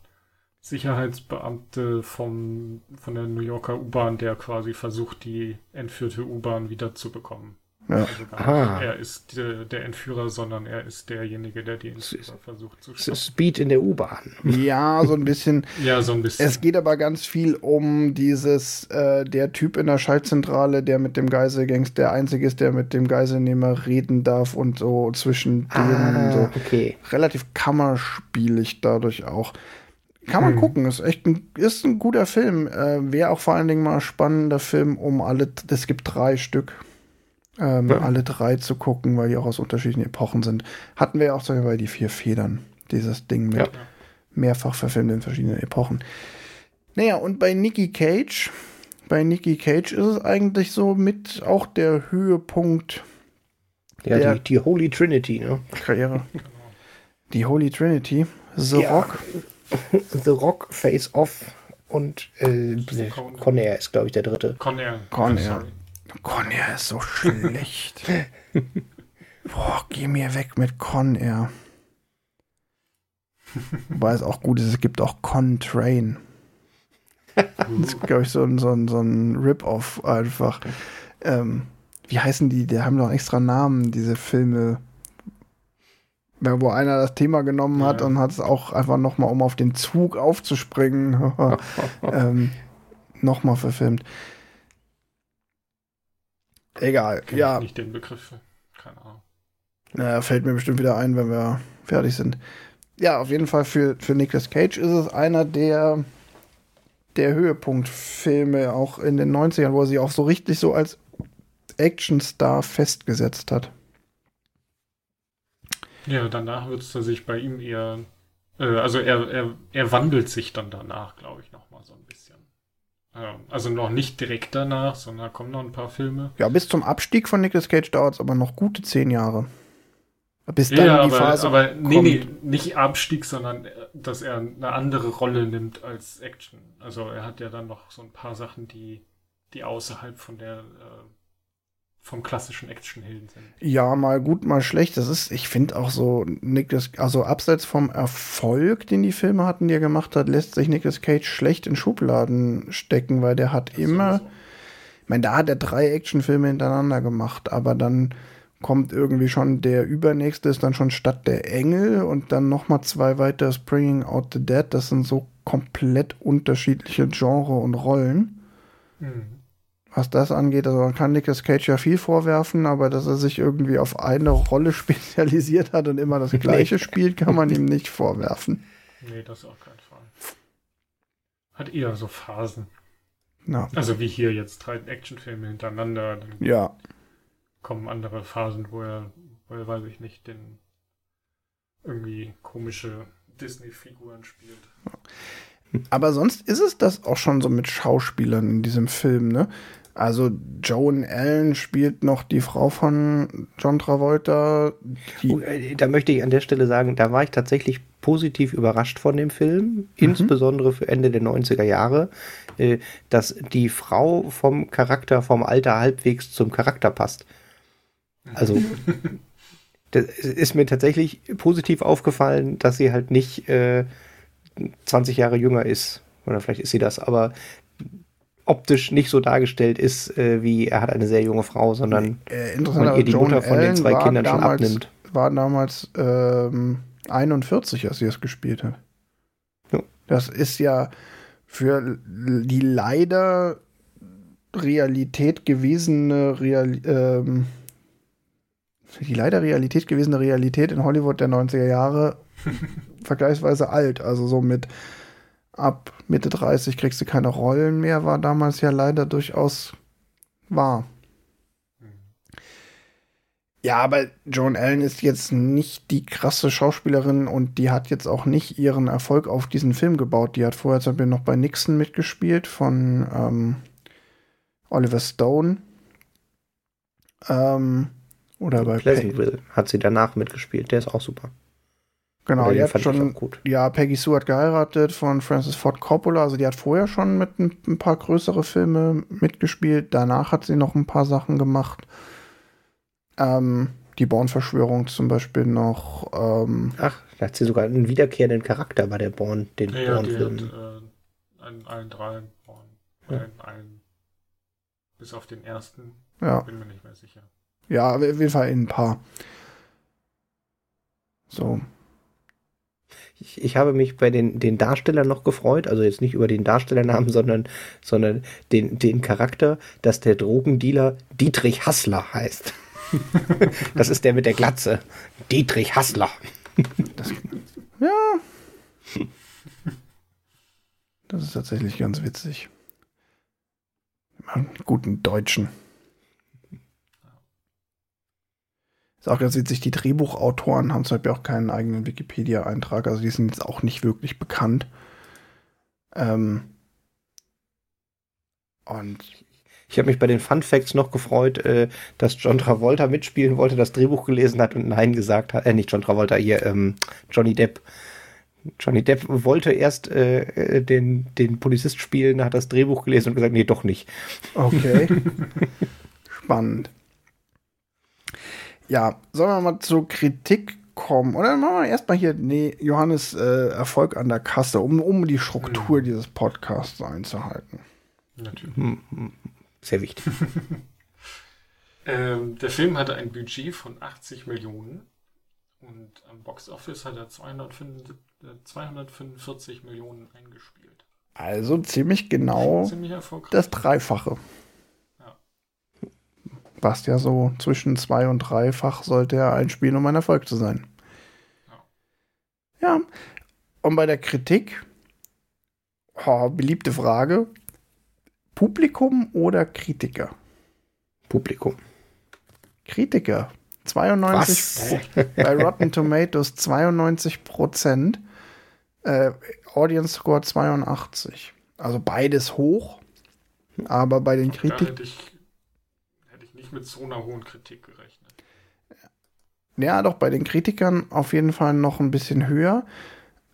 Sicherheitsbeamte vom, von der New Yorker U-Bahn, der quasi versucht, die entführte U-Bahn wiederzubekommen. Ja. Also er ist der, der, Entführer, sondern er ist derjenige, der die Entführer versucht zu stoppen. Speed in der U-Bahn. Ja, so ein bisschen. *laughs* ja, so ein bisschen. Es geht aber ganz viel um dieses, äh, der Typ in der Schaltzentrale, der mit dem Geiselgangster, der einzige ist, der mit dem Geiselnehmer reden darf und so zwischen ah, denen so. Okay. Relativ kammerspielig dadurch auch. Kann man hm. gucken, ist echt ein, ist ein guter Film. Äh, Wäre auch vor allen Dingen mal ein spannender Film, um alle, es gibt drei Stück, ähm, ja. alle drei zu gucken, weil die auch aus unterschiedlichen Epochen sind. Hatten wir ja auch sogar bei die vier Federn, dieses Ding mit ja. mehrfach verfilmt in verschiedenen Epochen. Naja, und bei Nicky Cage, bei Nicky Cage ist es eigentlich so mit auch der Höhepunkt. Ja, der die, die Holy Trinity, ne? Karriere. *laughs* Die Holy Trinity. The ja. Rock. *laughs* The Rock, Face Off und äh, Conair ist, glaube ich, der dritte. Conair. Conair. Conair ist so schlecht. *laughs* Boah, geh mir weg mit Conair. Wobei es auch gut ist, es gibt auch Con Train. Das ist, glaube ich, so ein, so ein, so ein Rip-Off einfach. Ähm, wie heißen die? Die haben doch extra Namen, diese Filme wo einer das Thema genommen hat ja. und hat es auch einfach nochmal, um auf den Zug aufzuspringen, *laughs* *laughs* ähm, nochmal verfilmt. Egal, Kenn ja. Nicht den Begriff, keine Ahnung. Naja, fällt mir bestimmt wieder ein, wenn wir fertig sind. Ja, auf jeden Fall für, für Nicolas Cage ist es einer der, der Höhepunktfilme auch in den 90ern, wo er sich auch so richtig so als Actionstar festgesetzt hat. Ja, danach wird es sich bei ihm eher, äh, also er, er, er wandelt sich dann danach, glaube ich, nochmal so ein bisschen. Also noch nicht direkt danach, sondern da kommen noch ein paar Filme. Ja, bis zum Abstieg von Nicolas Cage dauert es aber noch gute zehn Jahre. Bis dann ja, die aber, Phase aber nee, nee, nicht Abstieg, sondern äh, dass er eine andere Rolle nimmt als Action. Also er hat ja dann noch so ein paar Sachen, die, die außerhalb von der äh, vom klassischen Actionhelden sind. Ja, mal gut, mal schlecht. Das ist, ich finde auch so, Nicolas, also abseits vom Erfolg, den die Filme hatten, die er gemacht hat, lässt sich Nicolas Cage schlecht in Schubladen stecken, weil der hat das immer, ich meine, da hat er drei Actionfilme hintereinander gemacht, aber dann kommt irgendwie schon der übernächste ist dann schon Stadt der Engel und dann noch mal zwei weitere Springing Out the Dead. Das sind so komplett unterschiedliche Genre und Rollen. Mhm was das angeht. Also man kann Nicolas Cage ja viel vorwerfen, aber dass er sich irgendwie auf eine Rolle *laughs* spezialisiert hat und immer das Gleiche spielt, kann man ihm nicht vorwerfen. Nee, das auf keinen Fall. Hat eher so Phasen. Na. Also wie hier jetzt drei Actionfilme hintereinander. Dann ja. Kommen andere Phasen, wo er, wo er, weiß ich nicht, den irgendwie komische Disney-Figuren spielt. Aber sonst ist es das auch schon so mit Schauspielern in diesem Film, ne? Also Joan Allen spielt noch die Frau von John Travolta. Oh, äh, da möchte ich an der Stelle sagen, da war ich tatsächlich positiv überrascht von dem Film, mhm. insbesondere für Ende der 90er Jahre, äh, dass die Frau vom Charakter, vom Alter halbwegs zum Charakter passt. Also *laughs* das ist mir tatsächlich positiv aufgefallen, dass sie halt nicht äh, 20 Jahre jünger ist. Oder vielleicht ist sie das, aber optisch nicht so dargestellt ist, äh, wie er hat eine sehr junge Frau, sondern äh, man ihr die Joan Mutter von Allen den zwei Kindern damals, schon abnimmt. War damals ähm, 41, als sie es gespielt hat. Ja. Das ist ja für die leider Realität gewesene Real, ähm, die leider Realität gewesene Realität in Hollywood der 90er Jahre *laughs* vergleichsweise alt. Also so mit ab Mitte 30 kriegst du keine Rollen mehr, war damals ja leider durchaus wahr. Ja, aber Joan Allen ist jetzt nicht die krasse Schauspielerin und die hat jetzt auch nicht ihren Erfolg auf diesen Film gebaut. Die hat vorher zum Beispiel noch bei Nixon mitgespielt von ähm, Oliver Stone. Ähm, oder bei Pleasantville hat sie danach mitgespielt. Der ist auch super. Genau, die hat schon, ja, Peggy Sue hat geheiratet von Francis Ford Coppola, also die hat vorher schon mit ein, ein paar größere Filme mitgespielt. Danach hat sie noch ein paar Sachen gemacht. Ähm, die Born-Verschwörung zum Beispiel noch. Ähm, Ach, da hat sie sogar einen wiederkehrenden Charakter bei der Born, den ja, Born-Filmen. Äh, in allen drei Born. Ja. In allen, bis auf den ersten. Ja. Bin mir nicht mehr sicher. Ja, auf jeden Fall in ein paar. So. Ich, ich habe mich bei den, den Darstellern noch gefreut, also jetzt nicht über den Darstellernamen, *laughs* sondern, sondern den, den Charakter, dass der Drogendealer Dietrich Hassler heißt. *laughs* das ist der mit der Glatze. Dietrich Hassler. Das, ja. Das ist tatsächlich ganz witzig. Einen guten Deutschen. Ist auch ganz witzig, die Drehbuchautoren haben zum Beispiel auch keinen eigenen Wikipedia-Eintrag, also die sind jetzt auch nicht wirklich bekannt. Ähm, und ich habe mich bei den Fun Facts noch gefreut, äh, dass John Travolta mitspielen wollte, das Drehbuch gelesen hat und Nein gesagt hat. Äh, nicht John Travolta, hier ähm, Johnny Depp. Johnny Depp wollte erst äh, äh den, den Polizist spielen, hat das Drehbuch gelesen und gesagt, nee, doch nicht. Okay. *laughs* Spannend. Ja, sollen wir mal zur Kritik kommen? Oder machen wir erstmal hier, nee, Johannes äh, Erfolg an der Kasse, um, um die Struktur mhm. dieses Podcasts einzuhalten. Natürlich. Hm, hm. Sehr wichtig. *laughs* ähm, der Film hatte ein Budget von 80 Millionen und am Box Office hat er 245 Millionen eingespielt. Also ziemlich genau ziemlich das Dreifache. Was ja so zwischen zwei und dreifach sollte er einspielen, um ein Erfolg zu sein. Ja. Und bei der Kritik, oh, beliebte Frage, Publikum oder Kritiker? Publikum. Kritiker. 92 bei Rotten Tomatoes 92 Prozent. Äh, Audience Score 82. Also beides hoch. Aber bei den Kritikern. Hätte ich, hätte ich nicht mit so einer hohen Kritik gerechnet. Ja, doch, bei den Kritikern auf jeden Fall noch ein bisschen höher.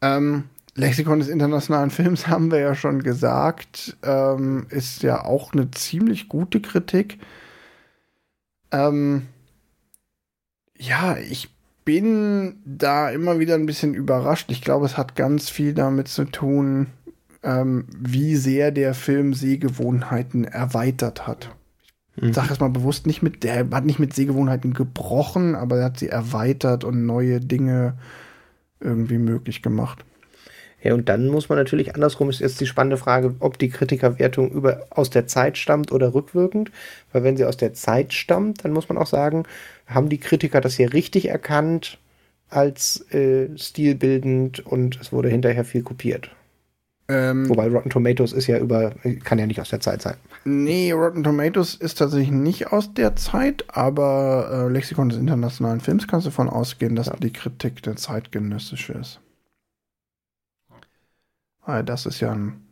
Ähm, Lexikon des internationalen Films *laughs* haben wir ja schon gesagt, ähm, ist ja auch eine ziemlich gute Kritik. Ähm, ja, ich bin da immer wieder ein bisschen überrascht. Ich glaube, es hat ganz viel damit zu tun, ähm, wie sehr der Film Sehgewohnheiten erweitert hat. Ich mhm. sage es mal bewusst nicht mit, der hat nicht mit Sehgewohnheiten gebrochen, aber er hat sie erweitert und neue Dinge irgendwie möglich gemacht. Ja, und dann muss man natürlich, andersrum ist jetzt die spannende Frage, ob die Kritikerwertung über, aus der Zeit stammt oder rückwirkend. Weil wenn sie aus der Zeit stammt, dann muss man auch sagen, haben die Kritiker das hier richtig erkannt als äh, stilbildend und es wurde hinterher viel kopiert. Ähm, Wobei Rotten Tomatoes ist ja über, kann ja nicht aus der Zeit sein. Nee, Rotten Tomatoes ist tatsächlich nicht aus der Zeit, aber äh, Lexikon des internationalen Films kannst du davon ausgehen, dass ja. die Kritik der zeitgenössische ist. Ah, das ist ja ein,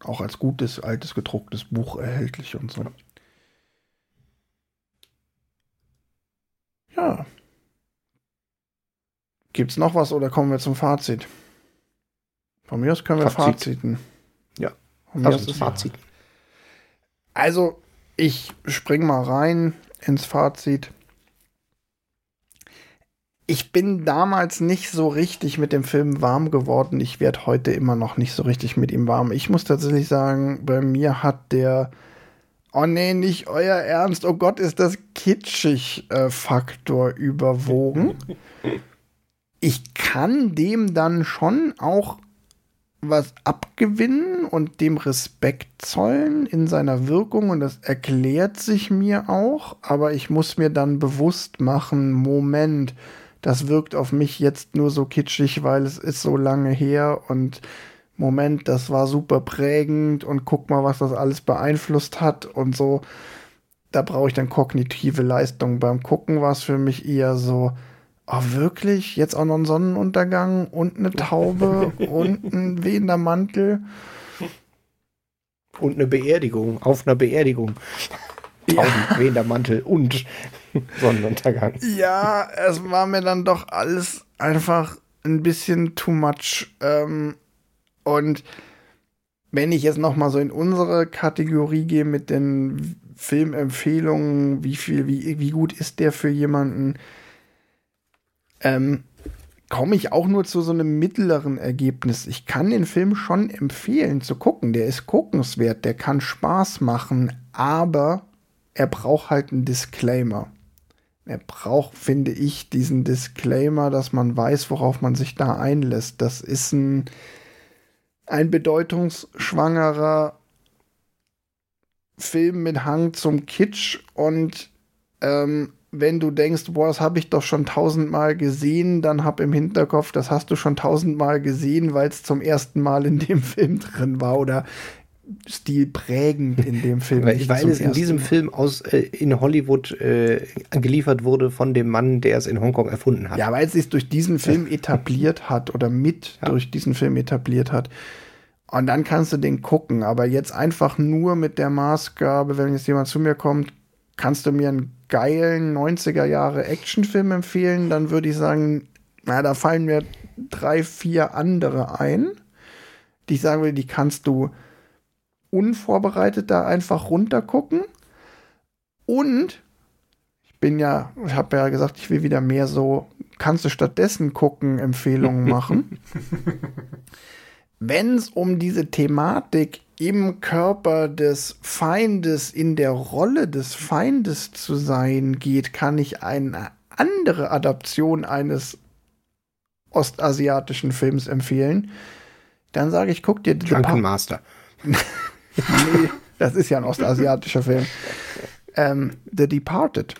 auch als gutes, altes, gedrucktes Buch erhältlich und so. Ja. Gibt's noch was oder kommen wir zum Fazit? Von mir aus können wir Fazit. Faziten. Ja. Ist Fazit. Also, ich spring mal rein ins Fazit ich bin damals nicht so richtig mit dem Film warm geworden. Ich werde heute immer noch nicht so richtig mit ihm warm. Ich muss tatsächlich sagen, bei mir hat der Oh nee, nicht euer Ernst. Oh Gott, ist das kitschig äh, Faktor überwogen. *laughs* Ich kann dem dann schon auch was abgewinnen und dem Respekt zollen in seiner Wirkung und das erklärt sich mir auch, aber ich muss mir dann bewusst machen, Moment, das wirkt auf mich jetzt nur so kitschig, weil es ist so lange her und Moment, das war super prägend und guck mal, was das alles beeinflusst hat und so. Da brauche ich dann kognitive Leistung. Beim Gucken war es für mich eher so, oh wirklich, jetzt auch noch ein Sonnenuntergang und eine Taube *laughs* und ein wehender Mantel. Und eine Beerdigung, auf einer Beerdigung. Tauben, ja. wehender Mantel und Sonnenuntergang. Ja, es war mir dann doch alles einfach ein bisschen too much. Ähm, und wenn ich jetzt noch mal so in unsere Kategorie gehe mit den Filmempfehlungen, wie viel, wie, wie gut ist der für jemanden, ähm, komme ich auch nur zu so einem mittleren Ergebnis. Ich kann den Film schon empfehlen zu gucken. Der ist guckenswert, der kann Spaß machen, aber er braucht halt einen Disclaimer. Er braucht, finde ich, diesen Disclaimer, dass man weiß, worauf man sich da einlässt. Das ist ein ein bedeutungsschwangerer Film mit Hang zum Kitsch und ähm, wenn du denkst, boah, das habe ich doch schon tausendmal gesehen, dann hab im Hinterkopf, das hast du schon tausendmal gesehen, weil es zum ersten Mal in dem *laughs* Film drin war oder stilprägend in dem Film. weil, weil es in diesem. Film aus äh, in Hollywood äh, geliefert wurde von dem Mann, der es in Hongkong erfunden hat. Ja, weil es sich durch diesen Film *laughs* etabliert hat oder mit ja. durch diesen Film etabliert hat. Und dann kannst du den gucken. Aber jetzt einfach nur mit der Maßgabe, wenn jetzt jemand zu mir kommt, kannst du mir einen geilen 90er Jahre Actionfilm empfehlen, dann würde ich sagen, na, da fallen mir drei, vier andere ein, die ich sagen will, die kannst du unvorbereitet da einfach runtergucken. Und ich bin ja, ich habe ja gesagt, ich will wieder mehr so, kannst du stattdessen gucken, Empfehlungen machen. *laughs* Wenn es um diese Thematik im Körper des Feindes, in der Rolle des Feindes zu sein geht, kann ich eine andere Adaption eines ostasiatischen Films empfehlen. Dann sage ich, guck dir Drunken Master. *laughs* nee, das ist ja ein ostasiatischer Film. Ähm, The Departed.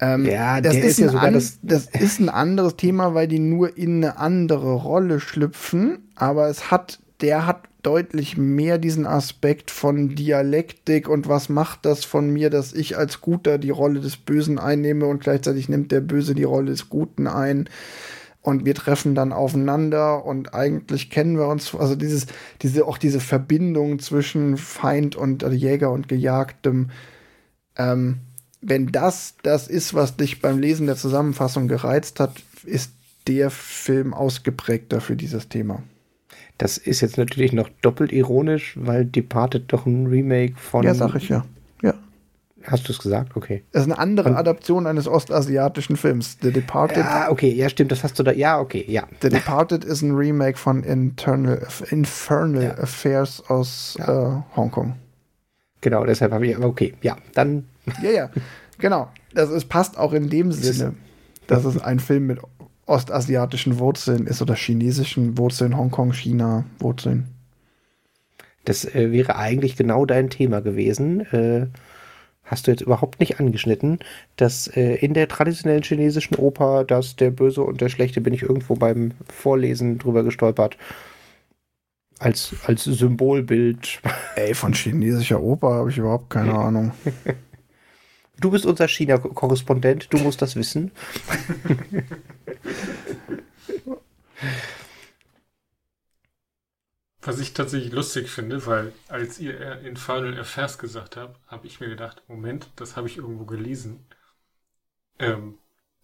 Ähm, ja, das ist, ist ja sogar das, das ist ein anderes Thema, weil die nur in eine andere Rolle schlüpfen, aber es hat, der hat deutlich mehr diesen Aspekt von Dialektik und was macht das von mir, dass ich als Guter die Rolle des Bösen einnehme und gleichzeitig nimmt der Böse die Rolle des Guten ein und wir treffen dann aufeinander und eigentlich kennen wir uns, also dieses, diese, auch diese Verbindung zwischen Feind und also Jäger und Gejagtem, ähm, wenn das das ist, was dich beim Lesen der Zusammenfassung gereizt hat, ist der Film ausgeprägter für dieses Thema. Das ist jetzt natürlich noch doppelt ironisch, weil Departed doch ein Remake von. Ja, sag ich ja. Hast du es gesagt? Okay. Das ist eine andere Und, Adaption eines ostasiatischen Films. The Departed. Ja, okay, ja, stimmt, das hast du da. Ja, okay, ja. The Departed ist ein Remake von Internal, Infernal ja. Affairs aus ja. äh, Hongkong. Genau, deshalb habe ich. Okay, ja, dann. Ja, ja, genau. Das ist, passt auch in dem Sinne, dass es ein Film mit ostasiatischen Wurzeln ist oder chinesischen Wurzeln, Hongkong, China, Wurzeln. Das äh, wäre eigentlich genau dein Thema gewesen. Äh, hast du jetzt überhaupt nicht angeschnitten, dass äh, in der traditionellen chinesischen Oper, dass der Böse und der Schlechte bin ich irgendwo beim Vorlesen drüber gestolpert. Als, als Symbolbild. Ey, von chinesischer Oper habe ich überhaupt keine *laughs* Ahnung. Du bist unser China-Korrespondent, du musst das wissen. *laughs* Was ich tatsächlich lustig finde, weil als ihr Infernal Affairs gesagt habt, habe ich mir gedacht, Moment, das habe ich irgendwo gelesen. Ähm,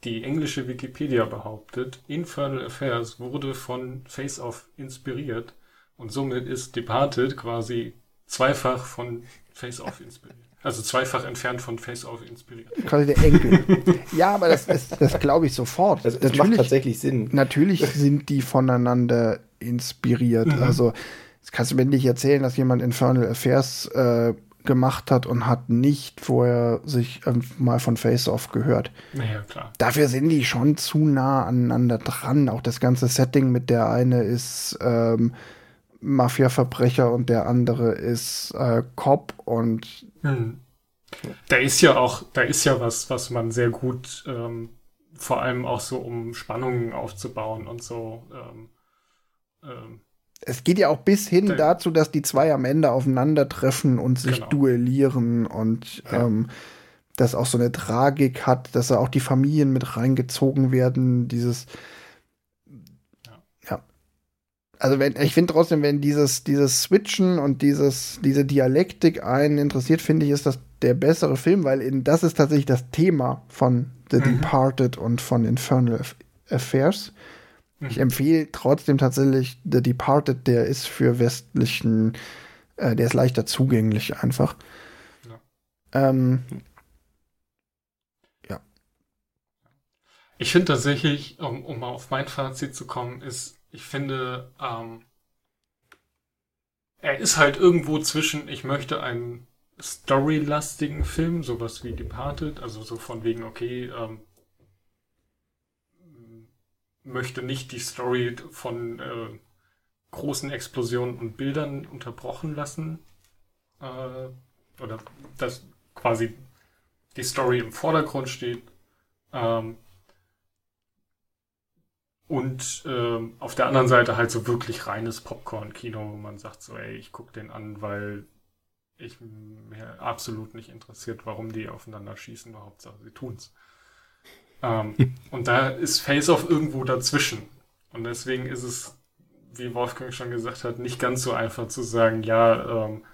die englische Wikipedia behauptet, Infernal Affairs wurde von Face Off inspiriert und somit ist Departed quasi zweifach von Face Off inspiriert. Also zweifach entfernt von Face Off inspiriert. Quasi der Enkel. ja, aber das, das, das glaube ich sofort. Das, das macht tatsächlich Sinn. Natürlich *laughs* sind die voneinander inspiriert. Mhm. Also, das kannst du mir nicht erzählen, dass jemand Infernal Affairs äh, gemacht hat und hat nicht vorher sich mal von Face Off gehört. Naja, klar. Dafür sind die schon zu nah aneinander dran. Auch das ganze Setting mit der eine ist ähm, Mafia-Verbrecher und der andere ist äh, Cop und hm. Da ist ja auch, da ist ja was, was man sehr gut, ähm, vor allem auch so um Spannungen aufzubauen und so. Ähm, ähm, es geht ja auch bis hin dazu, dass die zwei am Ende aufeinandertreffen und sich genau. duellieren und ja. ähm, das auch so eine Tragik hat, dass da auch die Familien mit reingezogen werden, dieses. Also wenn ich finde trotzdem, wenn dieses dieses Switchen und dieses diese Dialektik einen interessiert, finde ich, ist das der bessere Film, weil in, das ist tatsächlich das Thema von The mhm. Departed und von Infernal Affairs. Ich mhm. empfehle trotzdem tatsächlich The Departed, der ist für westlichen, äh, der ist leichter zugänglich einfach. Ja. Ähm, ja. Ich finde tatsächlich, um, um mal auf mein Fazit zu kommen, ist, ich finde, ähm, er ist halt irgendwo zwischen, ich möchte einen storylastigen Film, sowas wie Departed, also so von wegen, okay, ähm, möchte nicht die Story von äh, großen Explosionen und Bildern unterbrochen lassen. Äh, oder dass quasi die Story im Vordergrund steht. Ähm, und äh, auf der anderen Seite halt so wirklich reines Popcorn-Kino, wo man sagt so, ey, ich guck den an, weil ich mir absolut nicht interessiert, warum die aufeinander schießen, Hauptsache sie tun's. Ähm, *laughs* und da ist Face-Off irgendwo dazwischen. Und deswegen ist es, wie Wolfgang schon gesagt hat, nicht ganz so einfach zu sagen, ja, ähm,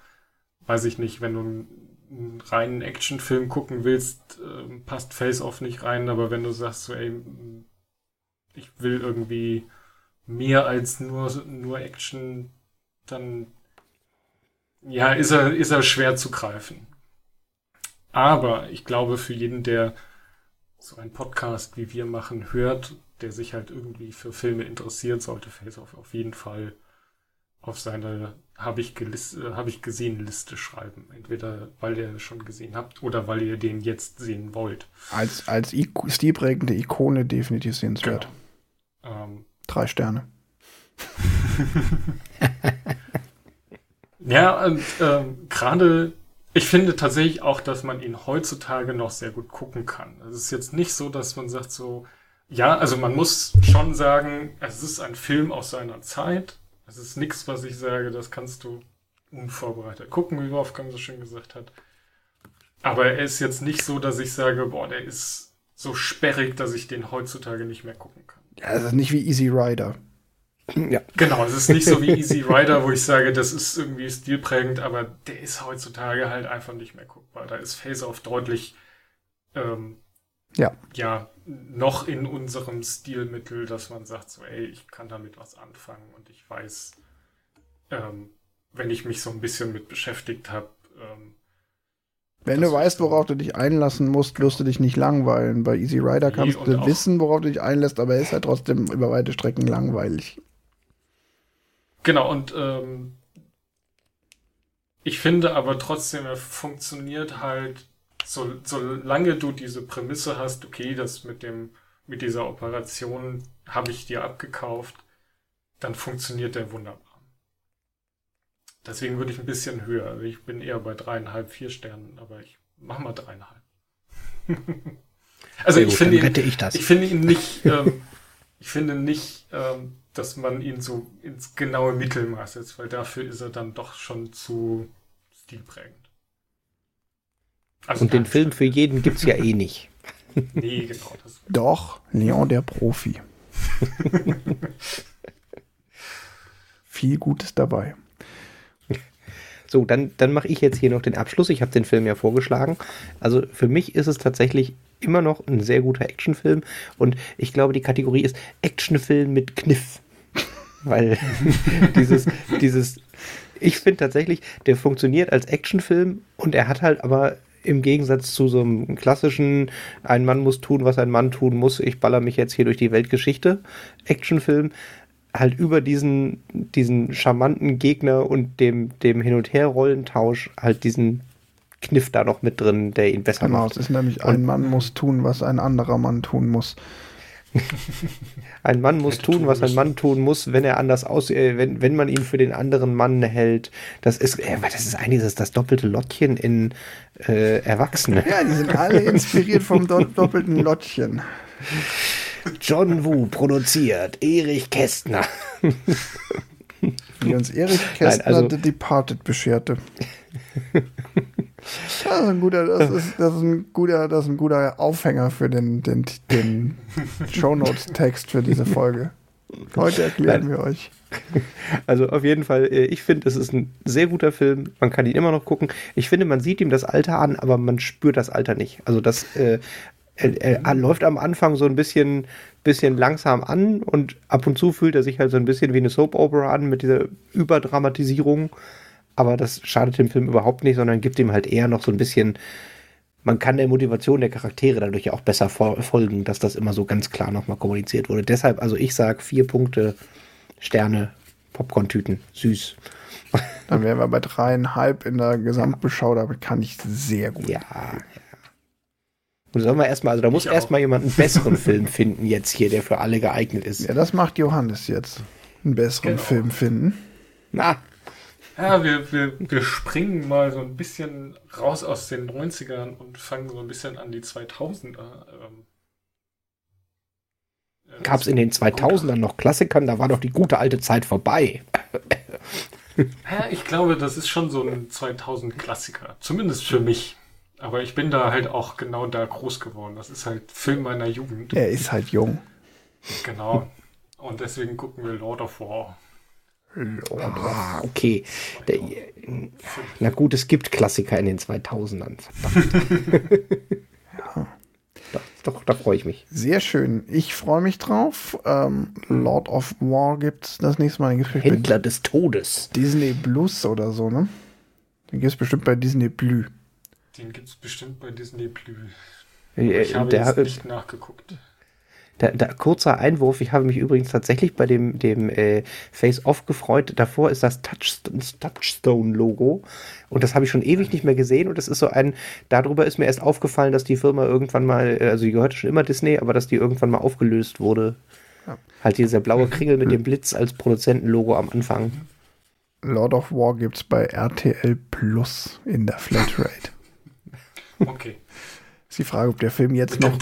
weiß ich nicht, wenn du einen reinen Actionfilm gucken willst, äh, passt Face-Off nicht rein, aber wenn du sagst, so, ey, ich will irgendwie mehr als nur, nur Action, dann ja, ist er, ist er schwer zu greifen. Aber ich glaube, für jeden, der so einen Podcast wie wir machen, hört, der sich halt irgendwie für Filme interessiert, sollte Face Off auf jeden Fall auf seine habe ich, hab ich gesehen Liste schreiben. Entweder weil ihr schon gesehen habt oder weil ihr den jetzt sehen wollt. Als, als stilprägende Ikone definitiv sehenswert. Genau. Ähm, Drei Sterne. ja, und ähm, gerade ich finde tatsächlich auch, dass man ihn heutzutage noch sehr gut gucken kann. Es ist jetzt nicht so, dass man sagt so, ja, also man muss schon sagen, es ist ein Film aus seiner Zeit. Es ist nichts, was ich sage, das kannst du unvorbereitet gucken, wie Wolfgang so schön gesagt hat. Aber er ist jetzt nicht so, dass ich sage, boah, der ist so sperrig, dass ich den heutzutage nicht mehr gucken kann. Ja, es ist nicht wie Easy Rider. Ja. Genau, es ist nicht so wie Easy Rider, wo ich sage, das ist irgendwie stilprägend, aber der ist heutzutage halt einfach nicht mehr guckbar. Da ist Face-Off deutlich, ähm, ja. ja, noch in unserem Stilmittel, dass man sagt, so, ey, ich kann damit was anfangen und ich weiß, ähm, wenn ich mich so ein bisschen mit beschäftigt habe, ähm, wenn du weißt, worauf du dich einlassen musst, wirst du dich nicht langweilen. Bei Easy Rider kannst du wissen, worauf du dich einlässt, aber er ist halt trotzdem über weite Strecken langweilig. Genau, und ähm, ich finde aber trotzdem, er funktioniert halt, so, solange du diese Prämisse hast, okay, das mit dem, mit dieser Operation habe ich dir abgekauft, dann funktioniert der wunderbar. Deswegen würde ich ein bisschen höher. Also ich bin eher bei dreieinhalb, vier Sternen, aber ich mach mal dreieinhalb. *laughs* also ich, gut, finde ihn, ich, ich, finde ihn nicht, ähm, ich finde nicht, ähm, dass man ihn so ins genaue Mittelmaß setzt, weil dafür ist er dann doch schon zu stilprägend. Also Und den Film für jeden gibt es ja eh nicht. *laughs* nee, genau. Das *laughs* doch, Leon der Profi. Viel Gutes dabei. So, dann, dann mache ich jetzt hier noch den Abschluss. Ich habe den Film ja vorgeschlagen. Also für mich ist es tatsächlich immer noch ein sehr guter Actionfilm. Und ich glaube, die Kategorie ist Actionfilm mit Kniff *laughs* weil *laughs* dieses, dieses, ich finde tatsächlich, der funktioniert als Actionfilm und er hat halt aber im Gegensatz zu so einem klassischen, ein Mann muss tun, was ein Mann tun muss, ich baller mich jetzt hier durch die Weltgeschichte, Actionfilm, halt über diesen, diesen charmanten Gegner und dem, dem Hin- und Her-Rollentausch halt diesen Kniff da noch mit drin, der ihn besser genau, macht. Genau, es ist nämlich, ein Mann muss tun, was ein anderer Mann tun muss. *laughs* ein Mann muss tun, was ein Mann tun muss, wenn er anders aussieht, äh, wenn, wenn man ihn für den anderen Mann hält. Das ist, äh, das ist eigentlich das, das doppelte Lottchen in äh, Erwachsene. Ja, die sind alle inspiriert vom do *laughs* doppelten Lottchen. John Wu produziert, Erich Kästner. Wie uns Erich Kästner Nein, also, The Departed bescherte. Das ist ein guter, das ist, das ist ein guter, das ist ein guter Aufhänger für den, den, den Shownotes-Text für diese Folge. Heute erklären Nein. wir euch. Also auf jeden Fall, äh, ich finde, es ist ein sehr guter Film. Man kann ihn immer noch gucken. Ich finde, man sieht ihm das Alter an, aber man spürt das Alter nicht. Also das äh, er, er, läuft am Anfang so ein bisschen, bisschen langsam an und ab und zu fühlt er sich halt so ein bisschen wie eine Soap Opera an mit dieser Überdramatisierung. Aber das schadet dem Film überhaupt nicht, sondern gibt ihm halt eher noch so ein bisschen. Man kann der Motivation der Charaktere dadurch auch besser folgen, dass das immer so ganz klar nochmal kommuniziert wurde. Deshalb, also ich sage vier Punkte, Sterne, Popcorn-Tüten, süß. Dann wären wir bei dreieinhalb in der Gesamtbeschau, damit kann ich sehr gut. Ja, ja. Und sollen wir erstmal, also da muss erstmal jemand einen besseren Film finden jetzt hier, der für alle geeignet ist. Ja, das macht Johannes jetzt. Einen besseren genau. Film finden. Na. Ja, wir, wir, wir springen mal so ein bisschen raus aus den 90ern und fangen so ein bisschen an die 2000er. Ähm, äh, Gab es in den 2000ern noch Klassikern? Da war doch die gute alte Zeit vorbei. Ja, ich glaube, das ist schon so ein 2000-Klassiker. Zumindest für mich. Aber ich bin da halt auch genau da groß geworden. Das ist halt Film meiner Jugend. Er ist halt jung. Genau. Und deswegen gucken wir Lord of War. Ah, okay. Der, na gut, es gibt Klassiker in den 2000ern. Verdammt. *laughs* ja. Doch, doch, da freue ich mich. Sehr schön. Ich freue mich drauf. Ähm, Lord of War gibt es das nächste Mal. Händler des Todes. Disney Plus oder so, ne? Den gibt es bestimmt bei Disney Plus. Den gibt es bestimmt bei Disney Plus. Ich habe der, jetzt nicht nachgeguckt. Da, da, kurzer Einwurf, ich habe mich übrigens tatsächlich bei dem, dem äh, Face-Off gefreut. Davor ist das Touchstone-Logo und das habe ich schon ewig nicht mehr gesehen und das ist so ein, darüber ist mir erst aufgefallen, dass die Firma irgendwann mal, äh, also die gehörte schon immer Disney, aber dass die irgendwann mal aufgelöst wurde. Ja. Halt dieser blaue Kringel mit dem Blitz als Produzentenlogo am Anfang. Lord of War gibt es bei RTL Plus in der Flatrate. Okay. *laughs* Ist die Frage, ob der Film jetzt, noch,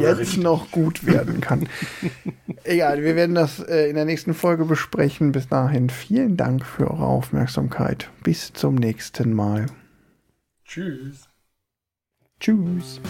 jetzt noch gut werden kann. *laughs* Egal, wir werden das äh, in der nächsten Folge besprechen. Bis dahin vielen Dank für eure Aufmerksamkeit. Bis zum nächsten Mal. Tschüss. Tschüss.